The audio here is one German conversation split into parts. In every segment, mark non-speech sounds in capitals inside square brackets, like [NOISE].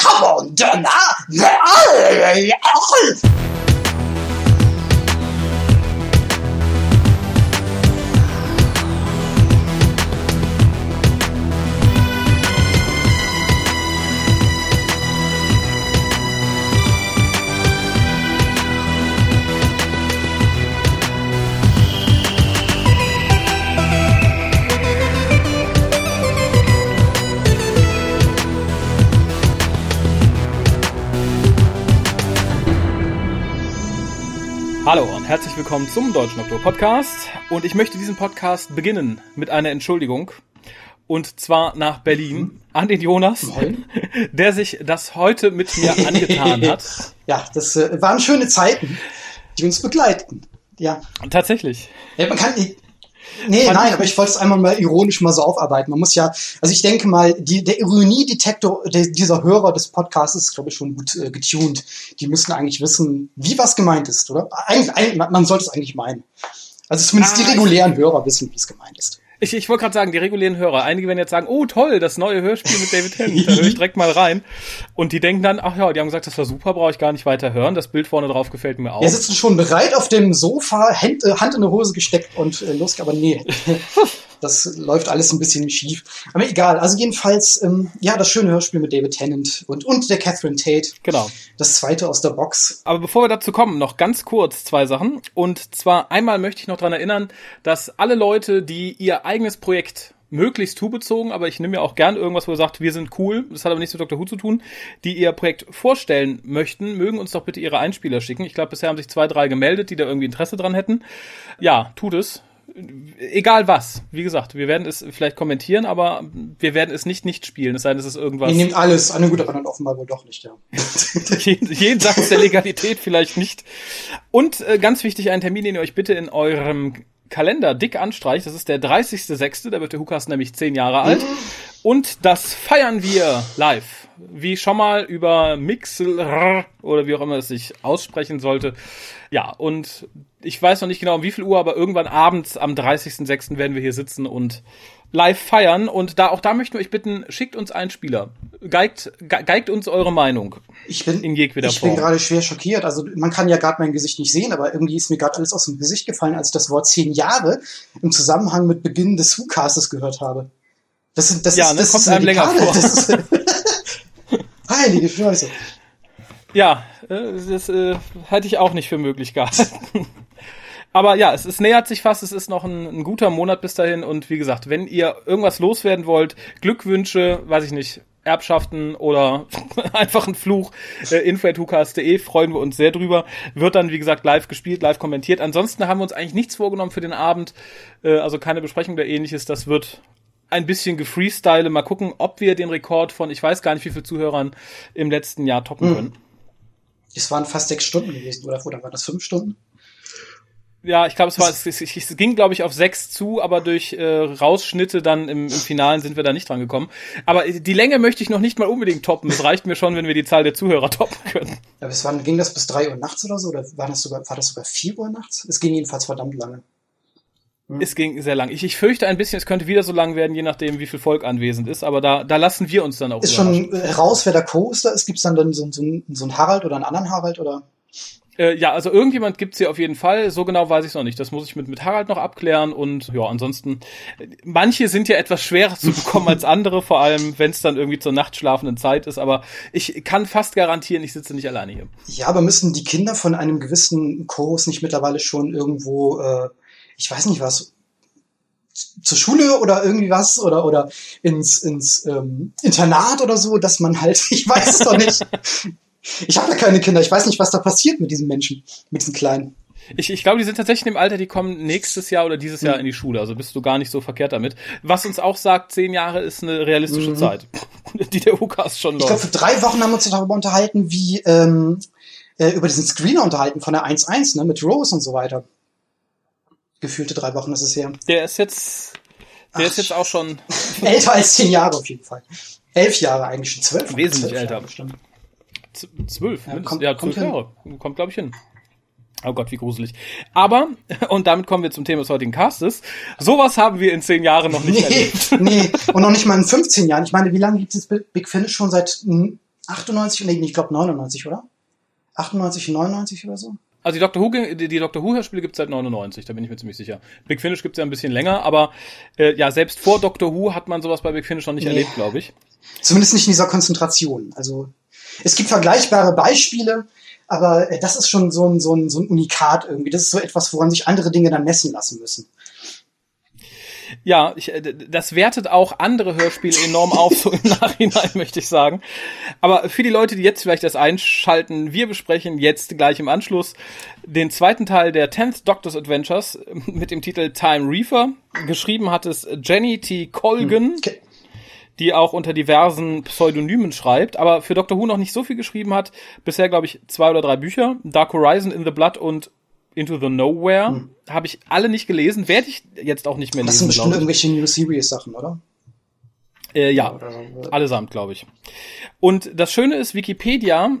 come on, Donna. Hallo und herzlich willkommen zum Deutschen Doktor Podcast. Und ich möchte diesen Podcast beginnen mit einer Entschuldigung. Und zwar nach Berlin an den Jonas, Moin. [LAUGHS] der sich das heute mit mir angetan hat. [LAUGHS] Ja, das äh, waren schöne Zeiten, die uns begleiten. Ja. Tatsächlich. ja man kann. Nee, Fand nein, aber ich wollte es einmal mal ironisch mal so aufarbeiten. Man muss ja, also ich denke mal, die, der Ironiedetektor der, dieser Hörer des Podcasts ist, glaube ich, schon gut äh, getuned. Die müssen eigentlich wissen, wie was gemeint ist, oder? Eigentlich, eigentlich man man sollte es eigentlich meinen. Also zumindest Ah, die regulären Hörer wissen, wie es gemeint ist. Ich, ich wollte gerade sagen, die regulären Hörer, einige werden jetzt sagen, oh toll, das neue Hörspiel mit David Tennant, da höre ich direkt mal rein. Und die denken dann, ach ja, die haben gesagt, das war super, brauche ich gar nicht weiter hören. Das Bild vorne drauf gefällt mir auch. Wir sitzen schon bereit auf dem Sofa, Hand, Hand in die Hose gesteckt und äh, los, aber nee. [LAUGHS] Das läuft alles ein bisschen schief. Aber egal. Also jedenfalls, ähm, ja, das schöne Hörspiel mit David Tennant und, und der Catherine Tate. Genau. Das zweite aus der Box. Aber bevor wir dazu kommen, noch ganz kurz zwei Sachen. Und zwar einmal möchte ich noch dran erinnern, dass alle Leute, die ihr eigenes Projekt möglichst tu-bezogen, aber ich nehme ja auch gern irgendwas, wo ihr sagt, wir sind cool, das hat aber nichts mit Dr. Who zu tun, die ihr Projekt vorstellen möchten, mögen uns doch bitte ihre Einspieler schicken. Ich glaube, bisher haben sich zwei, drei gemeldet, die da irgendwie Interesse dran hätten. Ja, tut es. Egal was. Wie gesagt, wir werden es vielleicht kommentieren, aber wir werden es nicht nicht spielen, es sei denn, es ist irgendwas Ihr nehmt alles an. Gut, aber dann offenbar wohl doch nicht, ja. [LAUGHS] jeden- jenseits der Legalität vielleicht nicht. Und äh, ganz wichtig, ein Termin, den ihr euch bitte in eurem Kalender dick anstreicht. Das ist der 30.06., da wird der Hukas nämlich zehn Jahre alt. Und das feiern wir live. Wie schon mal über Mixel oder wie auch immer es sich aussprechen sollte. Ja, und ich weiß noch nicht genau um wie viel Uhr, aber irgendwann abends am 30.06. werden wir hier sitzen und live feiern. Und da auch da möchten wir euch bitten, schickt uns einen Spieler. Geigt, ge- geigt uns eure Meinung. Ich bin, In ich bin Form. gerade schwer schockiert. Also man kann ja gerade mein Gesicht nicht sehen, aber irgendwie ist mir gerade alles aus dem Gesicht gefallen, als ich das Wort zehn Jahre im Zusammenhang mit Beginn des Who-Castes gehört habe. Das, sind, das Ja, ist, ne, das kommt ist einem länger vor. Das ist, Heilige Scheiße. Ja, äh, das äh, hätte ich auch nicht für möglich gehalten. [LAUGHS] Aber ja, es, es nähert sich fast, es ist noch ein, ein guter Monat bis dahin und wie gesagt, wenn ihr irgendwas loswerden wollt, Glückwünsche, weiß ich nicht, Erbschaften oder [LAUGHS] einfach ein Fluch, äh, info.hukas.de, freuen wir uns sehr drüber. Wird dann, wie gesagt, live gespielt, live kommentiert. Ansonsten haben wir uns eigentlich nichts vorgenommen für den Abend, äh, also keine Besprechung oder ähnliches. Das wird ein bisschen gefreestyle. Mal gucken, ob wir den Rekord von, ich weiß gar nicht, wie viel Zuhörern im letzten Jahr toppen können. Es waren fast sechs Stunden gewesen, oder, oder waren das fünf Stunden? Ja, ich glaube, es war, es, es, es ging, glaube ich, auf sechs zu, aber durch äh, Rausschnitte dann im, im Finalen sind wir da nicht dran gekommen. Aber die Länge möchte ich noch nicht mal unbedingt toppen. Es reicht mir schon, wenn wir die Zahl der Zuhörer [LAUGHS] toppen können. Ja, bis wann ging das bis drei Uhr nachts oder so? Oder war das sogar, war das sogar vier Uhr nachts? Es ging jedenfalls verdammt lange. Es ging sehr lang. Ich, ich fürchte ein bisschen, es könnte wieder so lang werden, je nachdem, wie viel Volk anwesend ist. Aber da, da lassen wir uns dann auch Ist schon raus, wer der Co-Hoster ist? Gibt es dann, dann so, so, einen- so einen Harald oder einen anderen Harald? Oder? Äh, ja, also irgendjemand gibt's hier auf jeden Fall. So genau weiß ich noch nicht. Das muss ich mit, mit Harald noch abklären. Und ja, ansonsten, manche sind ja etwas schwerer zu bekommen als [LAUGHS] andere, vor allem wenn es dann irgendwie zur nachtschlafenden Zeit ist. Aber ich kann fast garantieren, ich sitze nicht alleine hier. Ja, aber müssen die Kinder von einem gewissen Co-Host nicht mittlerweile schon irgendwo, äh, ich weiß nicht was, zur Schule oder irgendwie was oder oder ins ins ähm, Internat oder so, dass man halt, [LAUGHS] ich weiß es doch nicht. Ich habe ja keine Kinder, ich weiß nicht, was da passiert mit diesen Menschen, mit diesen Kleinen. Ich, ich glaube, die sind tatsächlich im Alter, die kommen nächstes Jahr oder dieses Jahr in die Schule. Also bist du gar nicht so verkehrt damit. Was uns auch sagt, zehn Jahre ist eine realistische Zeit, [LAUGHS] die der UCAS schon Ich glaube, läuft. für drei Wochen haben wir uns darüber unterhalten, wie ähm, äh, über diesen Screener unterhalten von der 1.1, ne, mit Rose und so weiter. Gefühlte drei Wochen ist es her. Der ist jetzt, der ist jetzt auch schon [LAUGHS] Älter als zehn Jahre auf jeden Fall. Elf Jahre eigentlich schon, zwölf. Wesentlich zwölf älter. Jahre bestimmt. Z- Zwölf, Ja, kommt- ja, kommt zwölf hin. Jahre. Kommt, glaube ich, hin. Oh Gott, wie gruselig. Aber, [LAUGHS] und damit kommen wir zum Thema des heutigen Castes, sowas haben wir in zehn Jahren noch nicht Nee, erlebt. [LAUGHS] nee, und noch nicht mal in 15 Jahren. Ich meine, wie lange gibt es Big Finish schon seit mm, 98, nee, ich glaube 99, oder? 98, 99 oder so? Also die Doctor Who, die, Doctor Who Hörspiele gibt's seit 99, da bin ich mir ziemlich sicher. Big Finish gibt's ja ein bisschen länger, aber äh, ja, selbst vor Doctor Who hat man sowas bei Big Finish noch nicht nee. erlebt, glaube ich. Zumindest nicht in dieser Konzentration. Also es gibt vergleichbare Beispiele, aber äh, das ist schon so ein, so, ein, so ein Unikat irgendwie. Das ist so etwas, woran sich andere Dinge dann messen lassen müssen. Ja, ich, äh, das wertet auch andere Hörspiele enorm auf, so im Nachhinein [LAUGHS] möchte ich sagen. Aber für die Leute, die jetzt vielleicht das einschalten, wir besprechen jetzt gleich im Anschluss den zweiten Teil der 10th Doctor's Adventures [LAUGHS] mit dem Titel Time Reefer. Geschrieben hat es Jenny T. Colgan. Okay die auch unter diversen Pseudonymen schreibt, aber für Doctor Who noch nicht so viel geschrieben hat. Bisher, glaube ich, zwei oder drei Bücher. Dark Horizon, In the Blood und Into the Nowhere. Hm. Habe ich alle nicht gelesen, werde ich jetzt auch nicht mehr lesen. Das sind bestimmt irgendwelche New Series Sachen, oder? Äh, ja, so. allesamt, glaube ich. Und das Schöne ist, Wikipedia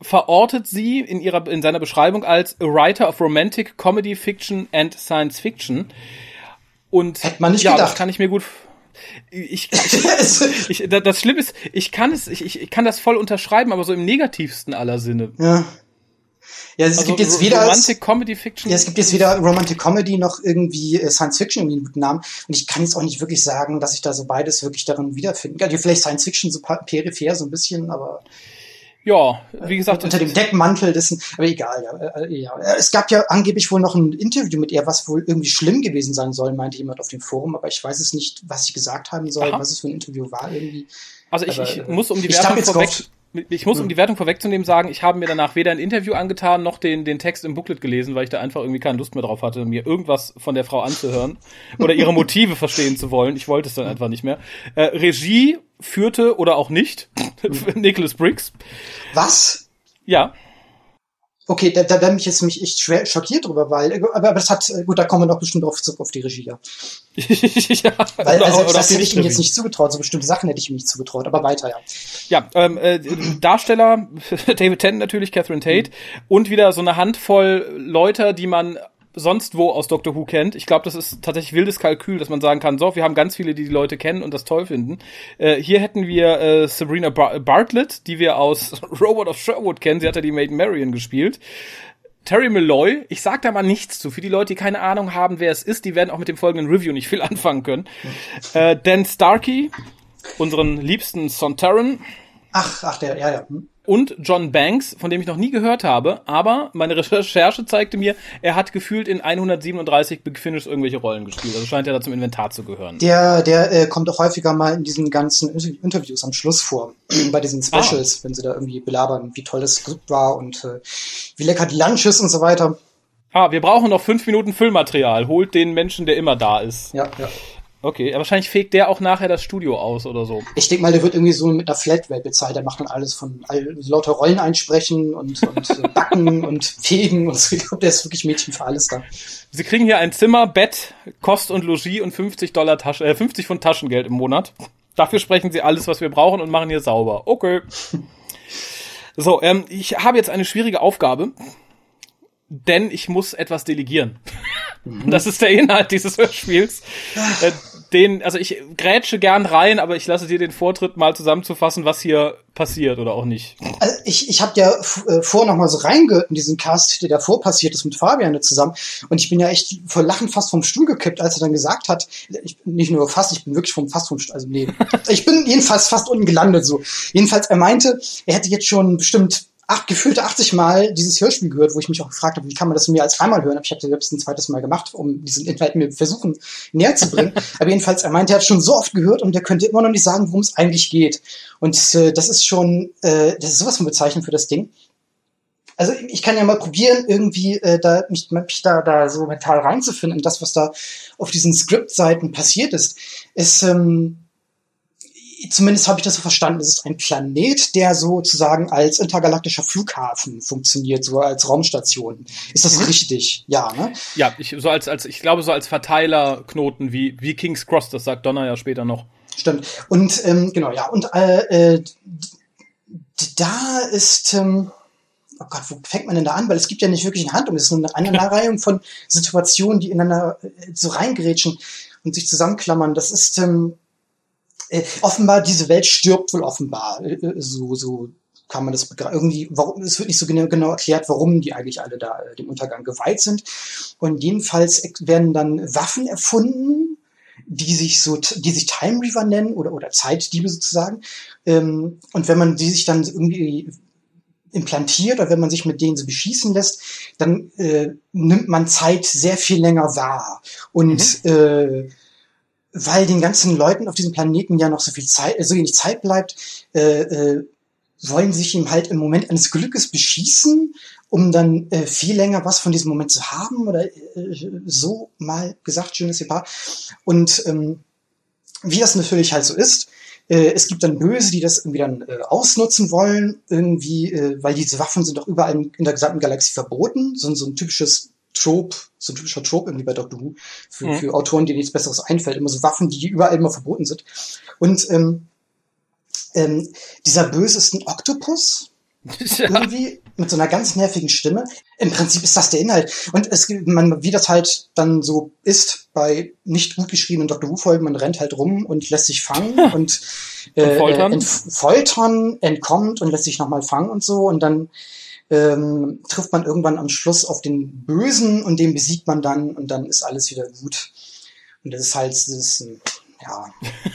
verortet sie in ihrer in seiner Beschreibung als a writer of romantic comedy fiction and science fiction. Und Hätte man nicht ja, gedacht. das kann ich mir gut ich, ich, [LAUGHS] ich, das Schlimme ist, ich kann es, ich, ich kann das voll unterschreiben, aber so im negativsten aller Sinne. Ja. Ja, es also gibt jetzt weder Romantic Comedy Fiction. Ja, es gibt jetzt weder Romantic Comedy noch irgendwie äh, Science Fiction irgendwie einen guten Namen. Und ich kann jetzt auch nicht wirklich sagen, dass ich da so beides wirklich darin wiederfinden kann. Also vielleicht Science Fiction so peripher so ein bisschen, aber ja, wie gesagt. Unter dem Deckmantel dessen, aber egal, ja, äh, ja. Es gab ja angeblich wohl noch ein Interview mit ihr, was wohl irgendwie schlimm gewesen sein soll, meinte jemand auf dem Forum, aber ich weiß es nicht, was sie gesagt haben soll, Aha. was es für ein Interview war irgendwie. Also ich, aber, ich äh, muss um die Wertung vorweg, ich muss, um hm. die Wertung vorwegzunehmen, sagen, ich habe mir danach weder ein Interview angetan, noch den, den Text im Booklet gelesen, weil ich da einfach irgendwie keine Lust mehr drauf hatte, mir irgendwas von der Frau anzuhören [LAUGHS] oder ihre Motive verstehen zu wollen. Ich wollte es dann einfach nicht mehr. Äh, Regie führte oder auch nicht [LAUGHS] Nicholas Briggs. Was? Ja. Okay, da, da bin ich jetzt mich echt schwer schockiert drüber, weil, aber, aber das hat, gut, da kommen wir noch bestimmt zurück auf die Regie, ja. [LAUGHS] ja weil, also, oder das hätte ich ihm jetzt nicht zugetraut, so bestimmte Sachen hätte ich ihm nicht zugetraut, aber weiter, ja. Ja, ähm, äh, Darsteller, [LAUGHS] David Tennant natürlich, Catherine Tate, mhm. und wieder so eine Handvoll Leute, die man sonst wo aus Doctor Who kennt. Ich glaube, das ist tatsächlich wildes Kalkül, dass man sagen kann, so, wir haben ganz viele, die die Leute kennen und das toll finden. Äh, hier hätten wir äh, Sabrina Bar Bartlett, die wir aus [LAUGHS] Robot of Sherwood kennen. Sie hat ja die Maiden Marion gespielt. Terry Malloy, ich sag da mal nichts zu. Für die Leute, die keine Ahnung haben, wer es ist, die werden auch mit dem folgenden Review nicht viel [LAUGHS] anfangen können. äh, Dan Starkey, unseren liebsten Sontaran. Ach, ach, der, ja, ja. Hm und John Banks, von dem ich noch nie gehört habe, aber meine [LAUGHS] Recherche zeigte mir, er hat gefühlt in 137 Big Finish irgendwelche Rollen gespielt. Also scheint er da zum Inventar zu gehören. Der, der äh, kommt auch häufiger mal in diesen ganzen Interviews am Schluss vor, [CLEARS THROAT] bei diesen Specials, ah. wenn sie da irgendwie belabern, wie toll das Skript war und äh, wie lecker die Lunch ist und so weiter. Ah, wir brauchen noch fünf Minuten Füllmaterial. Holt den Menschen, der immer da ist. Ja, ja. Okay, wahrscheinlich fegt der auch nachher das Studio aus oder so. Ich denke mal, der wird irgendwie so mit einer Flatrate bezahlt. Der macht dann alles von all, lauter Rollen einsprechen und, und [LAUGHS] backen und fegen und so. Ich glaube, der ist wirklich Mädchen für alles da. Sie kriegen hier ein Zimmer, Bett, Kost und Logis und 50 Dollar Tasche, äh, 50 von Taschengeld im Monat. Dafür sprechen sie alles, was wir brauchen und machen hier sauber. Okay. So, ähm, ich habe jetzt eine schwierige Aufgabe denn ich muss etwas delegieren. Mhm. [LAUGHS] Das ist der Inhalt dieses Hörspiels. Äh, den, also ich grätsche gern rein, aber ich lasse dir den Vortritt, mal zusammenzufassen, was hier passiert oder auch nicht. Also ich, ich habe ja äh, vor noch mal so reingehört in diesen Cast, der davor passiert ist mit Fabian zusammen. Und ich bin ja echt vor Lachen fast vom Stuhl gekippt, als er dann gesagt hat, ich bin nicht nur fast, ich bin wirklich vom fast vom Stuhl, also nee. [LAUGHS] ich bin jedenfalls fast unten gelandet so. Jedenfalls, er meinte, er hätte jetzt schon bestimmt ach, gefühlte 80 Mal dieses Hörspiel gehört, wo ich mich auch gefragt habe, wie kann man das mehr als einmal hören? Aber ich habe das selbst ein zweites Mal gemacht, um diesen Inhalt mir versuchen näher zu bringen. [LAUGHS] Aber jedenfalls, er meinte, er hat schon so oft gehört und er könnte immer noch nicht sagen, worum es eigentlich geht. Und äh, das ist schon, äh, das ist sowas von bezeichnend für das Ding. Also ich kann ja mal probieren, irgendwie äh, da, mich, mich da, da so mental reinzufinden, das, was da auf diesen Skriptseiten passiert ist. ist ähm, zumindest habe ich das so verstanden, es ist ein Planet, der sozusagen als intergalaktischer Flughafen funktioniert, so als Raumstation. Ist das mhm. richtig? Ja, ne? Ja, ich, so als, als, ich glaube, so als Verteilerknoten wie, wie King's Cross, das sagt Donner ja später noch. Stimmt. Und ähm, genau, ja, und äh, äh, da ist. Ähm, oh Gott, wo fängt man denn da an? Weil es gibt ja nicht wirklich eine Handlung. Es ist nur eine [LAUGHS] Aneinanderreihung von Situationen, die ineinander äh, so reingerätschen und sich zusammenklammern. Das ist, ähm, Äh, offenbar, diese Welt stirbt wohl offenbar. Äh, äh so, so kann man das irgendwie, warum, es wird nicht so genau, genau erklärt, warum die eigentlich alle da äh, dem Untergang geweiht sind. Und jedenfalls werden dann Waffen erfunden, die sich so, die sich Time Reaver nennen oder, oder Zeitdiebe sozusagen. Ähm, und wenn man die sich dann irgendwie implantiert oder wenn man sich mit denen so beschießen lässt, dann äh, nimmt man Zeit sehr viel länger wahr. Und mhm. äh, weil den ganzen Leuten auf diesem Planeten ja noch so viel Zeit, so wenig Zeit bleibt, äh, äh, wollen sich ihm halt im Moment eines Glückes beschießen, um dann äh, viel länger was von diesem Moment zu haben oder äh, so mal gesagt, schönes Paar. Und ähm, wie das natürlich halt so ist, äh, es gibt dann Böse, die das irgendwie dann äh, ausnutzen wollen, irgendwie, äh, weil diese Waffen sind doch überall in der gesamten Galaxie verboten, so, so ein typisches Trope, so ein typischer Trope irgendwie bei Doctor Who, für, mhm. für Autoren, die nichts Besseres einfällt, immer so Waffen, die überall immer verboten sind. Und ähm, ähm, dieser Böse ist ein Oktopus. [LAUGHS] Ja. Irgendwie mit so einer ganz nervigen Stimme. Im Prinzip ist das der Inhalt. Und es man, wie das halt dann so ist bei nicht gut geschriebenen Dr. Who-Folgen, man rennt halt rum und lässt sich fangen [LAUGHS] und, äh, und foltern. Ent foltern, entkommt und lässt sich nochmal fangen und so. Und dann ähm, trifft man irgendwann am Schluss auf den Bösen und den besiegt man dann und dann ist alles wieder gut. Und das ist halt, das ja.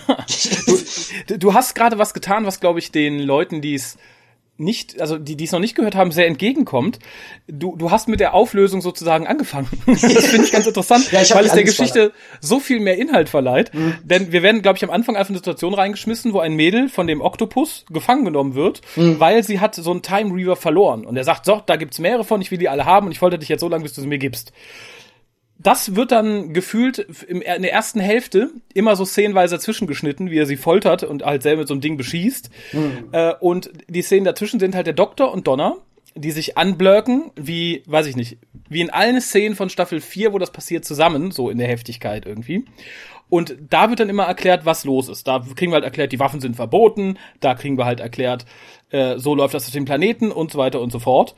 [LAUGHS] du, du hast gerade was getan, was, glaube ich, den Leuten, die es nicht, also die, die es noch nicht gehört haben, sehr entgegenkommt. Du, du hast mit der Auflösung sozusagen angefangen. [LAUGHS] das finde ich ganz interessant, [LAUGHS] ja, ich weil es der Geschichte so viel mehr Inhalt verleiht. Mhm. Denn wir werden, glaube ich, am Anfang einfach eine Situation reingeschmissen, wo ein Mädel von dem Oktopus gefangen genommen wird, mhm. weil sie hat so einen Time Reaver verloren. Und er sagt, so, da gibt's mehrere von, ich will die alle haben und ich wollte dich jetzt so lange, bis du sie mir gibst das wird dann gefühlt in der ersten Hälfte immer so szenenweise zwischengeschnitten, wie er sie foltert und halt selber mit so einem Ding beschießt. Mhm. Äh, und die Szenen dazwischen sind halt der Doktor und Donner, die sich anblöcken, wie, weiß ich nicht, wie in allen Szenen von Staffel 4, wo das passiert, zusammen, so in der Heftigkeit irgendwie. Und da wird dann immer erklärt, was los ist. Da kriegen wir halt erklärt, die Waffen sind verboten, da kriegen wir halt erklärt, äh, so läuft das auf dem Planeten und so weiter und so fort.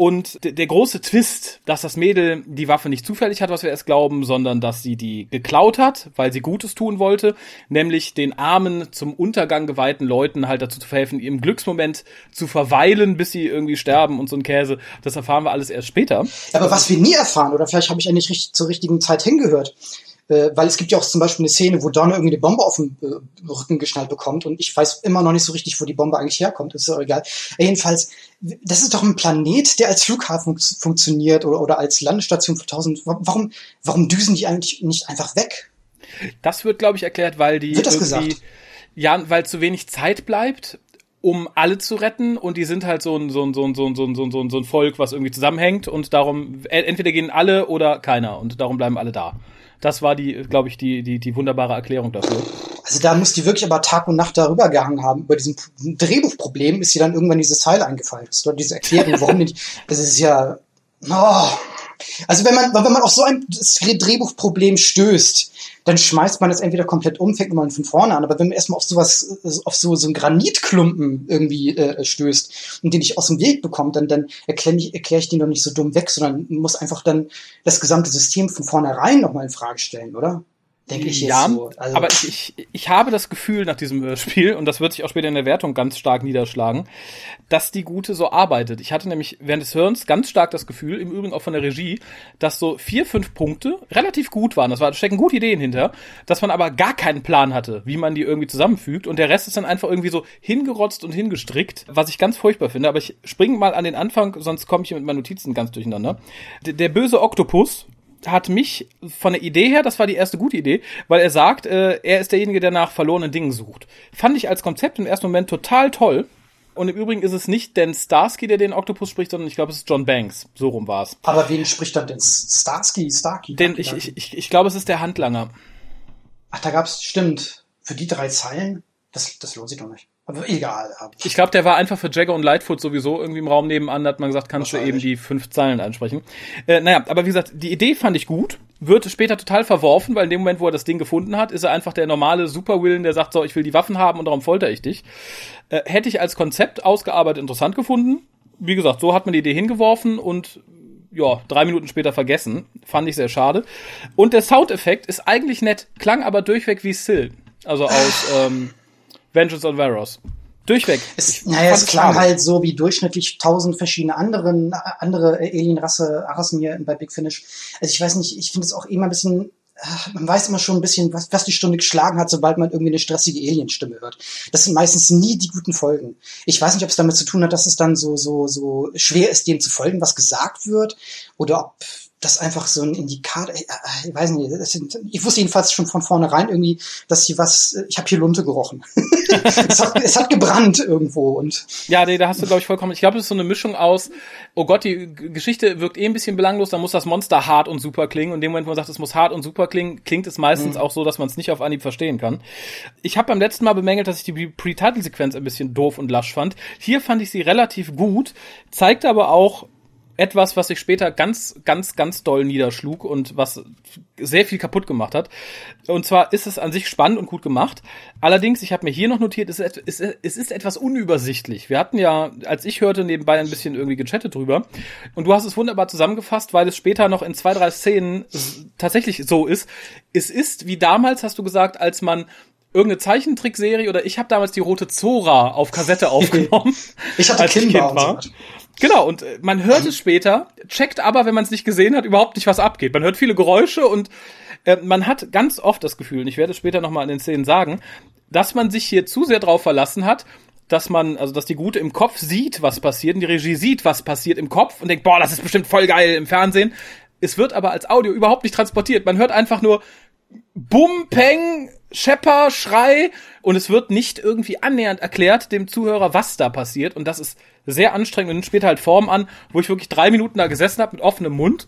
Und der große Twist, dass das Mädel die Waffe nicht zufällig hat, was wir erst glauben, sondern dass sie die geklaut hat, weil sie Gutes tun wollte, nämlich den armen, zum Untergang geweihten Leuten halt dazu zu verhelfen, im Glücksmoment zu verweilen, bis sie irgendwie sterben und so ein Käse. Das erfahren wir alles erst später. Aber was wir nie erfahren, oder vielleicht habe ich ja nicht richtig, zur richtigen Zeit hingehört, äh, weil es gibt ja auch zum Beispiel eine Szene, wo Donner irgendwie eine Bombe auf den äh, Rücken geschnallt bekommt und ich weiß immer noch nicht so richtig, wo die Bombe eigentlich herkommt, ist ja egal. Jedenfalls, das ist doch ein Planet, der als Flughafen funktioniert oder, oder als Landestation für tausend. Warum, warum düsen die eigentlich nicht einfach weg? Das wird, glaube ich, erklärt, weil die wird das gesagt? ja, weil zu wenig Zeit bleibt um alle zu retten und die sind halt so ein, so ein, so ein, so ein, so ein, so ein, so ein Volk, was irgendwie zusammenhängt und darum, entweder gehen alle oder keiner und darum bleiben alle da. Das war die, glaube ich, die, die, die wunderbare Erklärung dafür. Also da muss die wirklich aber Tag und Nacht darüber gehangen haben. Über diesem Drehbuchproblem ist sie dann irgendwann dieses Teil eingefallen. Das ist doch diese Erklärung, warum nicht. Das ist ja. Oh. Also wenn man, wenn man auf so ein Drehbuchproblem stößt, dann schmeißt man es entweder komplett um, fängt man von vorne an. Aber wenn man erstmal auf sowas, auf so, so einen Granitklumpen irgendwie äh, stößt und den nicht aus dem Weg bekommt, dann, dann erkläre ich, erklär ich den doch nicht so dumm weg, sondern muss einfach dann das gesamte System von vornherein nochmal in Frage stellen, oder? Denke ich ja, jetzt so. Also aber ich, ich, ich habe das Gefühl nach diesem äh, Spiel, und das wird sich auch später in der Wertung ganz stark niederschlagen, dass die Gute so arbeitet. Ich hatte nämlich während des Hörens ganz stark das Gefühl, im Übrigen auch von der Regie, dass so vier, fünf Punkte relativ gut waren. Das war, da stecken gute Ideen hinter, dass man aber gar keinen Plan hatte, wie man die irgendwie zusammenfügt. Und der Rest ist dann einfach irgendwie so hingerotzt und hingestrickt, was ich ganz furchtbar finde. Aber ich springe mal an den Anfang, sonst komme ich mit meinen Notizen ganz durcheinander. Der, der böse Oktopus, hat mich von der Idee her, das war die erste gute Idee, weil er sagt, äh, er ist derjenige, der nach verlorenen Dingen sucht. Fand ich als Konzept im ersten Moment total toll. Und im Übrigen ist es nicht Dan Starsky, der den Oktopus spricht, sondern ich glaube, es ist John Banks. So rum war es. Aber wen spricht dann denn Starsky, Starky? Den, ich, ich, ich, ich glaube, es ist der Handlanger. Ach, da gab's, stimmt, für die drei Zeilen, das, das lohnt sich doch nicht. Aber egal. Ich glaube, der war einfach für Jagger und Lightfoot sowieso irgendwie im Raum nebenan. Da hat man gesagt, kannst du eben die fünf Zeilen ansprechen. Äh, naja, aber wie gesagt, die Idee fand ich gut. Wird später total verworfen, weil in dem Moment, wo er das Ding gefunden hat, ist er einfach der normale Superwillen, der sagt, so, ich will die Waffen haben und darum folter ich dich. Äh, hätte ich als Konzept ausgearbeitet interessant gefunden. Wie gesagt, so hat man die Idee hingeworfen und ja, drei Minuten später vergessen. Fand ich sehr schade. Und der Soundeffekt ist eigentlich nett, klang aber durchweg wie Sil. Also aus ähm, Vengeance on Varos. Durchweg. Es, naja, es klang halt so wie durchschnittlich tausend verschiedene anderen, andere Alienrasse, Rassen hier bei Big Finish. Also ich weiß nicht, ich finde es auch immer ein bisschen man weiß immer schon ein bisschen, was, was die Stunde geschlagen hat, sobald man irgendwie eine stressige Alienstimme hört. Das sind meistens nie die guten Folgen. Ich weiß nicht, ob es damit zu tun hat, dass es dann so, so, so schwer ist, dem zu folgen, was gesagt wird, oder ob das einfach so ein Indikator, ich, äh, ich weiß nicht, sind, ich wusste jedenfalls schon von vornherein irgendwie, dass hier was, ich habe hier Lunte gerochen. [LAUGHS] es, hat, es hat gebrannt irgendwo und. Ja, nee, da hast du, glaube ich, vollkommen. Ich glaube, es ist so eine Mischung aus, oh Gott, die Geschichte wirkt eh ein bisschen belanglos, da muss das Monster hart und super klingen. Und in dem Moment, wo man sagt, es muss hart und super klingen, klingt es meistens mhm. auch so, dass man es nicht auf Anhieb verstehen kann. Ich habe beim letzten Mal bemängelt, dass ich die Pre-Title-Sequenz ein bisschen doof und lasch fand. Hier fand ich sie relativ gut, zeigt aber auch, etwas, was sich später ganz, ganz, ganz doll niederschlug und was sehr viel kaputt gemacht hat. Und zwar ist es an sich spannend und gut gemacht. Allerdings, ich habe mir hier noch notiert, es ist, es, ist, etwas unübersichtlich. Wir hatten ja, als ich hörte, nebenbei ein bisschen irgendwie gechattet drüber. Und du hast es wunderbar zusammengefasst, weil es später noch in zwei, drei Szenen tatsächlich so ist. Es ist, wie damals hast du gesagt, als man irgendeine Zeichentrickserie oder ich habe damals die rote Zora auf Kassette [LAUGHS] aufgenommen. ich hatte Kimber war. Genau, und äh, man hört es später, checkt aber, wenn man es nicht gesehen hat, überhaupt nicht, was abgeht. Man hört viele Geräusche und äh, man hat ganz oft das Gefühl, und ich werde es später nochmal in den Szenen sagen, dass man sich hier zu sehr drauf verlassen hat, dass man, also dass die Gute im Kopf sieht, was passiert, und die Regie sieht, was passiert im Kopf und denkt, boah, das ist bestimmt voll geil im Fernsehen. Es wird aber als Audio überhaupt nicht transportiert. Man hört einfach nur Bum, Peng, Schepper, Schrei und es wird nicht irgendwie annähernd erklärt dem Zuhörer, was da passiert und das ist sehr anstrengend und später halt Form an, wo ich wirklich drei Minuten da gesessen habe mit offenem Mund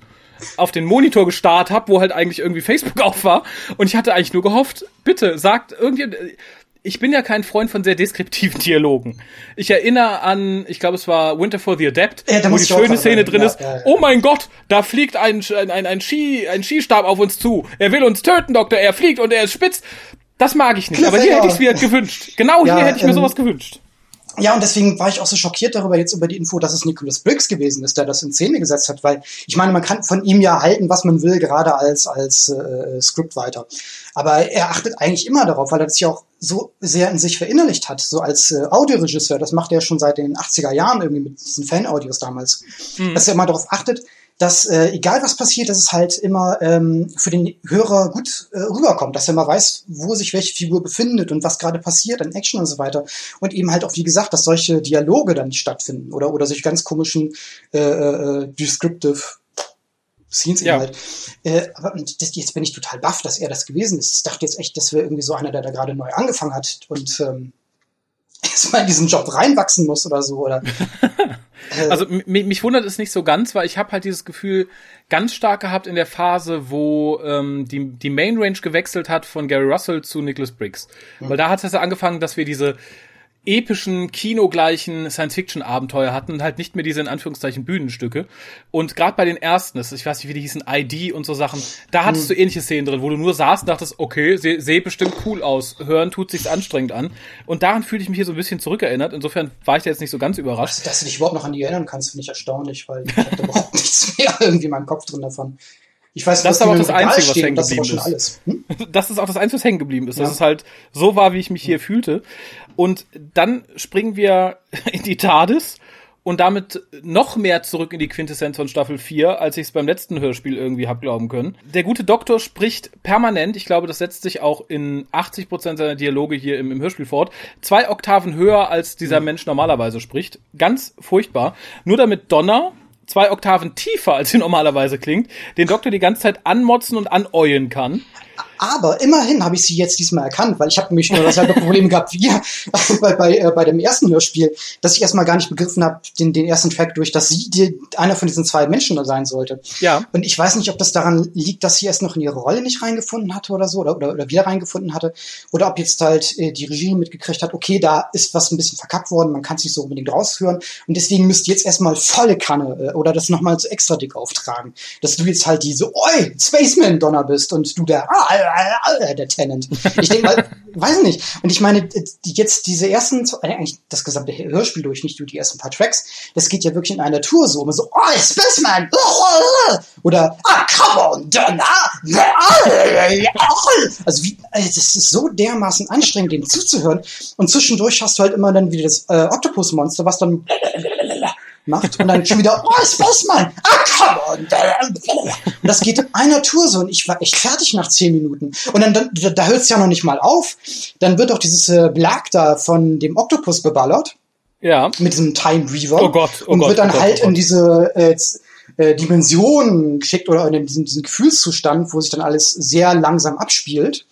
auf den Monitor gestarrt habe, wo halt eigentlich irgendwie Facebook [LAUGHS] auf war und ich hatte eigentlich nur gehofft, bitte sagt irgendjemand ich bin ja kein Freund von sehr deskriptiven Dialogen. Ich erinnere an, ich glaube, es war Winter for the Adept, ja, wo die schöne Szene drin ja, ist. Ja, oh mein Gott, da fliegt ein, ein, ein, Ski, ein Skistab auf uns zu. Er will uns töten, Doktor. Er fliegt und er ist spitz. Das mag ich nicht. Aber hier hätte ich es mir gewünscht. Genau hier hätte ich mir ähm, sowas gewünscht. Ja, und deswegen war ich auch so schockiert darüber jetzt über die Info, dass es Nicholas Briggs gewesen ist, der das in Szene gesetzt hat, weil ich meine, man kann von ihm ja halten, was man will, gerade als als äh, Scriptwriter. Aber er achtet eigentlich immer darauf, weil er das ja auch so sehr in sich verinnerlicht hat, so als äh, Audioregisseur. Das macht er schon seit den 80er Jahren irgendwie mit diesen Fan-Audios damals, mhm. dass er immer darauf achtet, dass äh, egal was passiert, dass es halt immer ähm, für den Hörer gut äh, rüberkommt, dass er mal weiß, wo sich welche Figur befindet und was gerade passiert an Action und so weiter. Und eben halt auch, wie gesagt, dass solche Dialoge dann nicht stattfinden oder, oder solche ganz komischen äh, äh, Descriptive Scenes ja. halt. Äh, aber das, jetzt bin ich total baff, dass er das gewesen ist. Ich dachte jetzt echt, das wäre irgendwie so einer, der da gerade neu angefangen hat und ähm, [LAUGHS] erstmal in diesen Job reinwachsen muss oder so. Oder [LAUGHS] Also mich wundert es nicht so ganz, weil ich habe halt dieses Gefühl ganz stark gehabt in der Phase, wo ähm, die, die Main Range gewechselt hat von Gary Russell zu Nicholas Briggs. Mhm. Weil da hat es angefangen, dass wir diese epischen, kinogleichen Science-Fiction-Abenteuer hatten und halt nicht mehr diese in Anführungszeichen Bühnenstücke. Und gerade bei den ersten, ich weiß nicht, wie die hießen, ID und so Sachen, da hattest hm. du ähnliche Szenen drin, wo du nur saßt und dachtest, okay, sehe seh bestimmt cool aus, hören tut sich's anstrengend an. Und daran fühle ich mich hier so ein bisschen zurückerinnert. Insofern war ich da jetzt nicht so ganz überrascht. Also, dass du dich überhaupt noch an die erinnern kannst, finde ich erstaunlich, weil ich hatte überhaupt [LAUGHS] nichts mehr irgendwie in meinem Kopf drin davon. Ich weiß, das ist aber auch das Einzige, was hängen geblieben ist. Hm? [LAUGHS] Das ist auch das Einzige, was hängen geblieben ist. Ja. Dass es halt so war, wie ich mich hier fühlte. Und dann springen wir [LAUGHS] in die TARDIS und damit noch mehr zurück in die Quintessenz von Staffel 4, als ich es beim letzten Hörspiel irgendwie hab glauben können. Der gute Doktor spricht permanent, ich glaube, das setzt sich auch in 80 Prozent seiner Dialoge hier im, im, Hörspiel fort, zwei Oktaven höher, als dieser mhm. Mensch normalerweise spricht. Ganz furchtbar. Nur damit Donner, zwei Oktaven tiefer, als sie [LAUGHS] normalerweise klingt, den Doktor die ganze Zeit anmotzen und anäuen kann. Aber immerhin habe ich sie jetzt diesmal erkannt, weil ich habe nämlich nur dasselbe Problem gehabt wie ihr [LAUGHS] bei, bei, äh, bei dem ersten Hörspiel, dass ich erstmal gar nicht begriffen habe, den, den ersten Track durch, dass sie die, einer von diesen zwei Menschen da sein sollte. Ja. Und ich weiß nicht, ob das daran liegt, dass sie erst noch in ihre Rolle nicht reingefunden hatte oder so, oder, oder, oder wieder reingefunden hatte, oder ob jetzt halt äh, die Regie mitgekriegt hat, okay, da ist was ein bisschen verkackt worden, man kann es nicht so unbedingt rausführen und deswegen müsst ihr jetzt erstmal volle Kanne äh, oder das nochmal so extra dick auftragen, dass du jetzt halt diese, oi, Spaceman-Donner bist und du der, ah, der Tenant. Ich denke mal, [LAUGHS] weiß nicht. Und ich meine, jetzt diese ersten, eigentlich das gesamte Hörspiel durch, nicht nur die ersten paar Tracks, das geht ja wirklich in einer Tour so, immer so, oh, Spaceman! Oder, ah, come on, Donna! Also wie, das ist so dermaßen anstrengend, dem zuzuhören. Und zwischendurch hast du halt immer dann wieder das äh, Octopus-Monster, was dann macht und dann schon wieder, oh, Spaceman, ah, come on. Und das geht in einer Tour so und ich war echt fertig nach zehn Minuten. Und dann, dann da, da hört es ja noch nicht mal auf. Dann wird auch dieses äh, Blag da von dem Oktopus beballert. Ja. Mit diesem Time Reaver. Oh Gott, oh Und Gott, wird dann oh Gott, halt oh Gott. in diese äh, äh, Dimension geschickt oder in diesen, diesen Gefühlszustand, wo sich dann alles sehr langsam abspielt.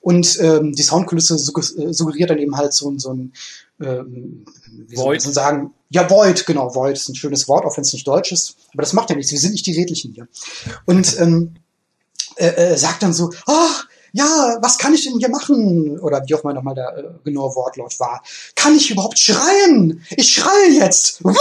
Und ähm, die Soundkulisse äh, suggeriert dann eben halt so, ein- so ein, ähm, wie soll man sagen, ja, Void, genau, Void ist ein schönes Wort, auch wenn es nicht deutsch ist. Aber das macht ja nichts, wir sind nicht die Redlichen hier. Und ähm, äh, äh, sagt dann so, ach, ja, was kann ich denn hier machen? Oder wie auch mal nochmal der äh, genaue Wortlaut war. Kann ich überhaupt schreien? Ich schreie jetzt. Und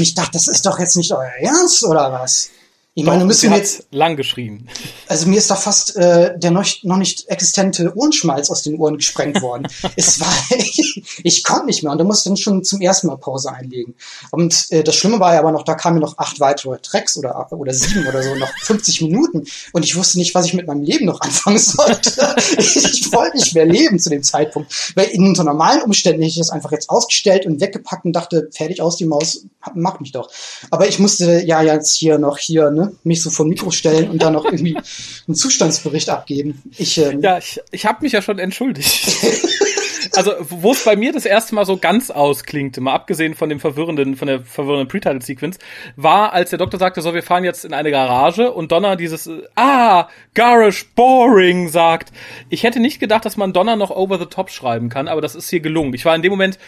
ich dachte, das ist doch jetzt nicht euer Ernst, oder was? Ich meine, Doch, müssen wir jetzt, lang geschrien. also mir ist da fast äh, der noch, noch nicht existente Ohrenschmalz aus den Ohren gesprengt worden. [LAUGHS] es war, [LAUGHS] ich konnte nicht mehr und da musste dann schon zum ersten Mal Pause einlegen. Und äh, das Schlimme war ja aber noch, da kamen noch acht weitere Tracks oder, oder sieben oder so, noch 50 Minuten und ich wusste nicht, was ich mit meinem Leben noch anfangen sollte. [LAUGHS] ich wollte nicht mehr leben zu dem Zeitpunkt, weil in unter normalen Umständen hätte ich das einfach jetzt ausgestellt und weggepackt und dachte, fertig aus die Maus, mach mich doch. Aber ich musste ja jetzt hier noch hier, ne, mich so vor Mikro stellen und dann noch irgendwie [LAUGHS] einen Zustandsbericht abgeben. Ich, ähm, Ja, ich, ich habe mich ja schon entschuldigt. [LAUGHS] Also, wo es bei mir das erste Mal so ganz ausklingte, mal abgesehen von dem verwirrenden, von der verwirrenden Pre-Title-Sequence, war, als der Doktor sagte, so, wir fahren jetzt in eine Garage und Donner dieses, ah, Garage Boring sagt. Ich hätte nicht gedacht, dass man Donner noch over the top schreiben kann, aber das ist hier gelungen. Ich war in dem Moment,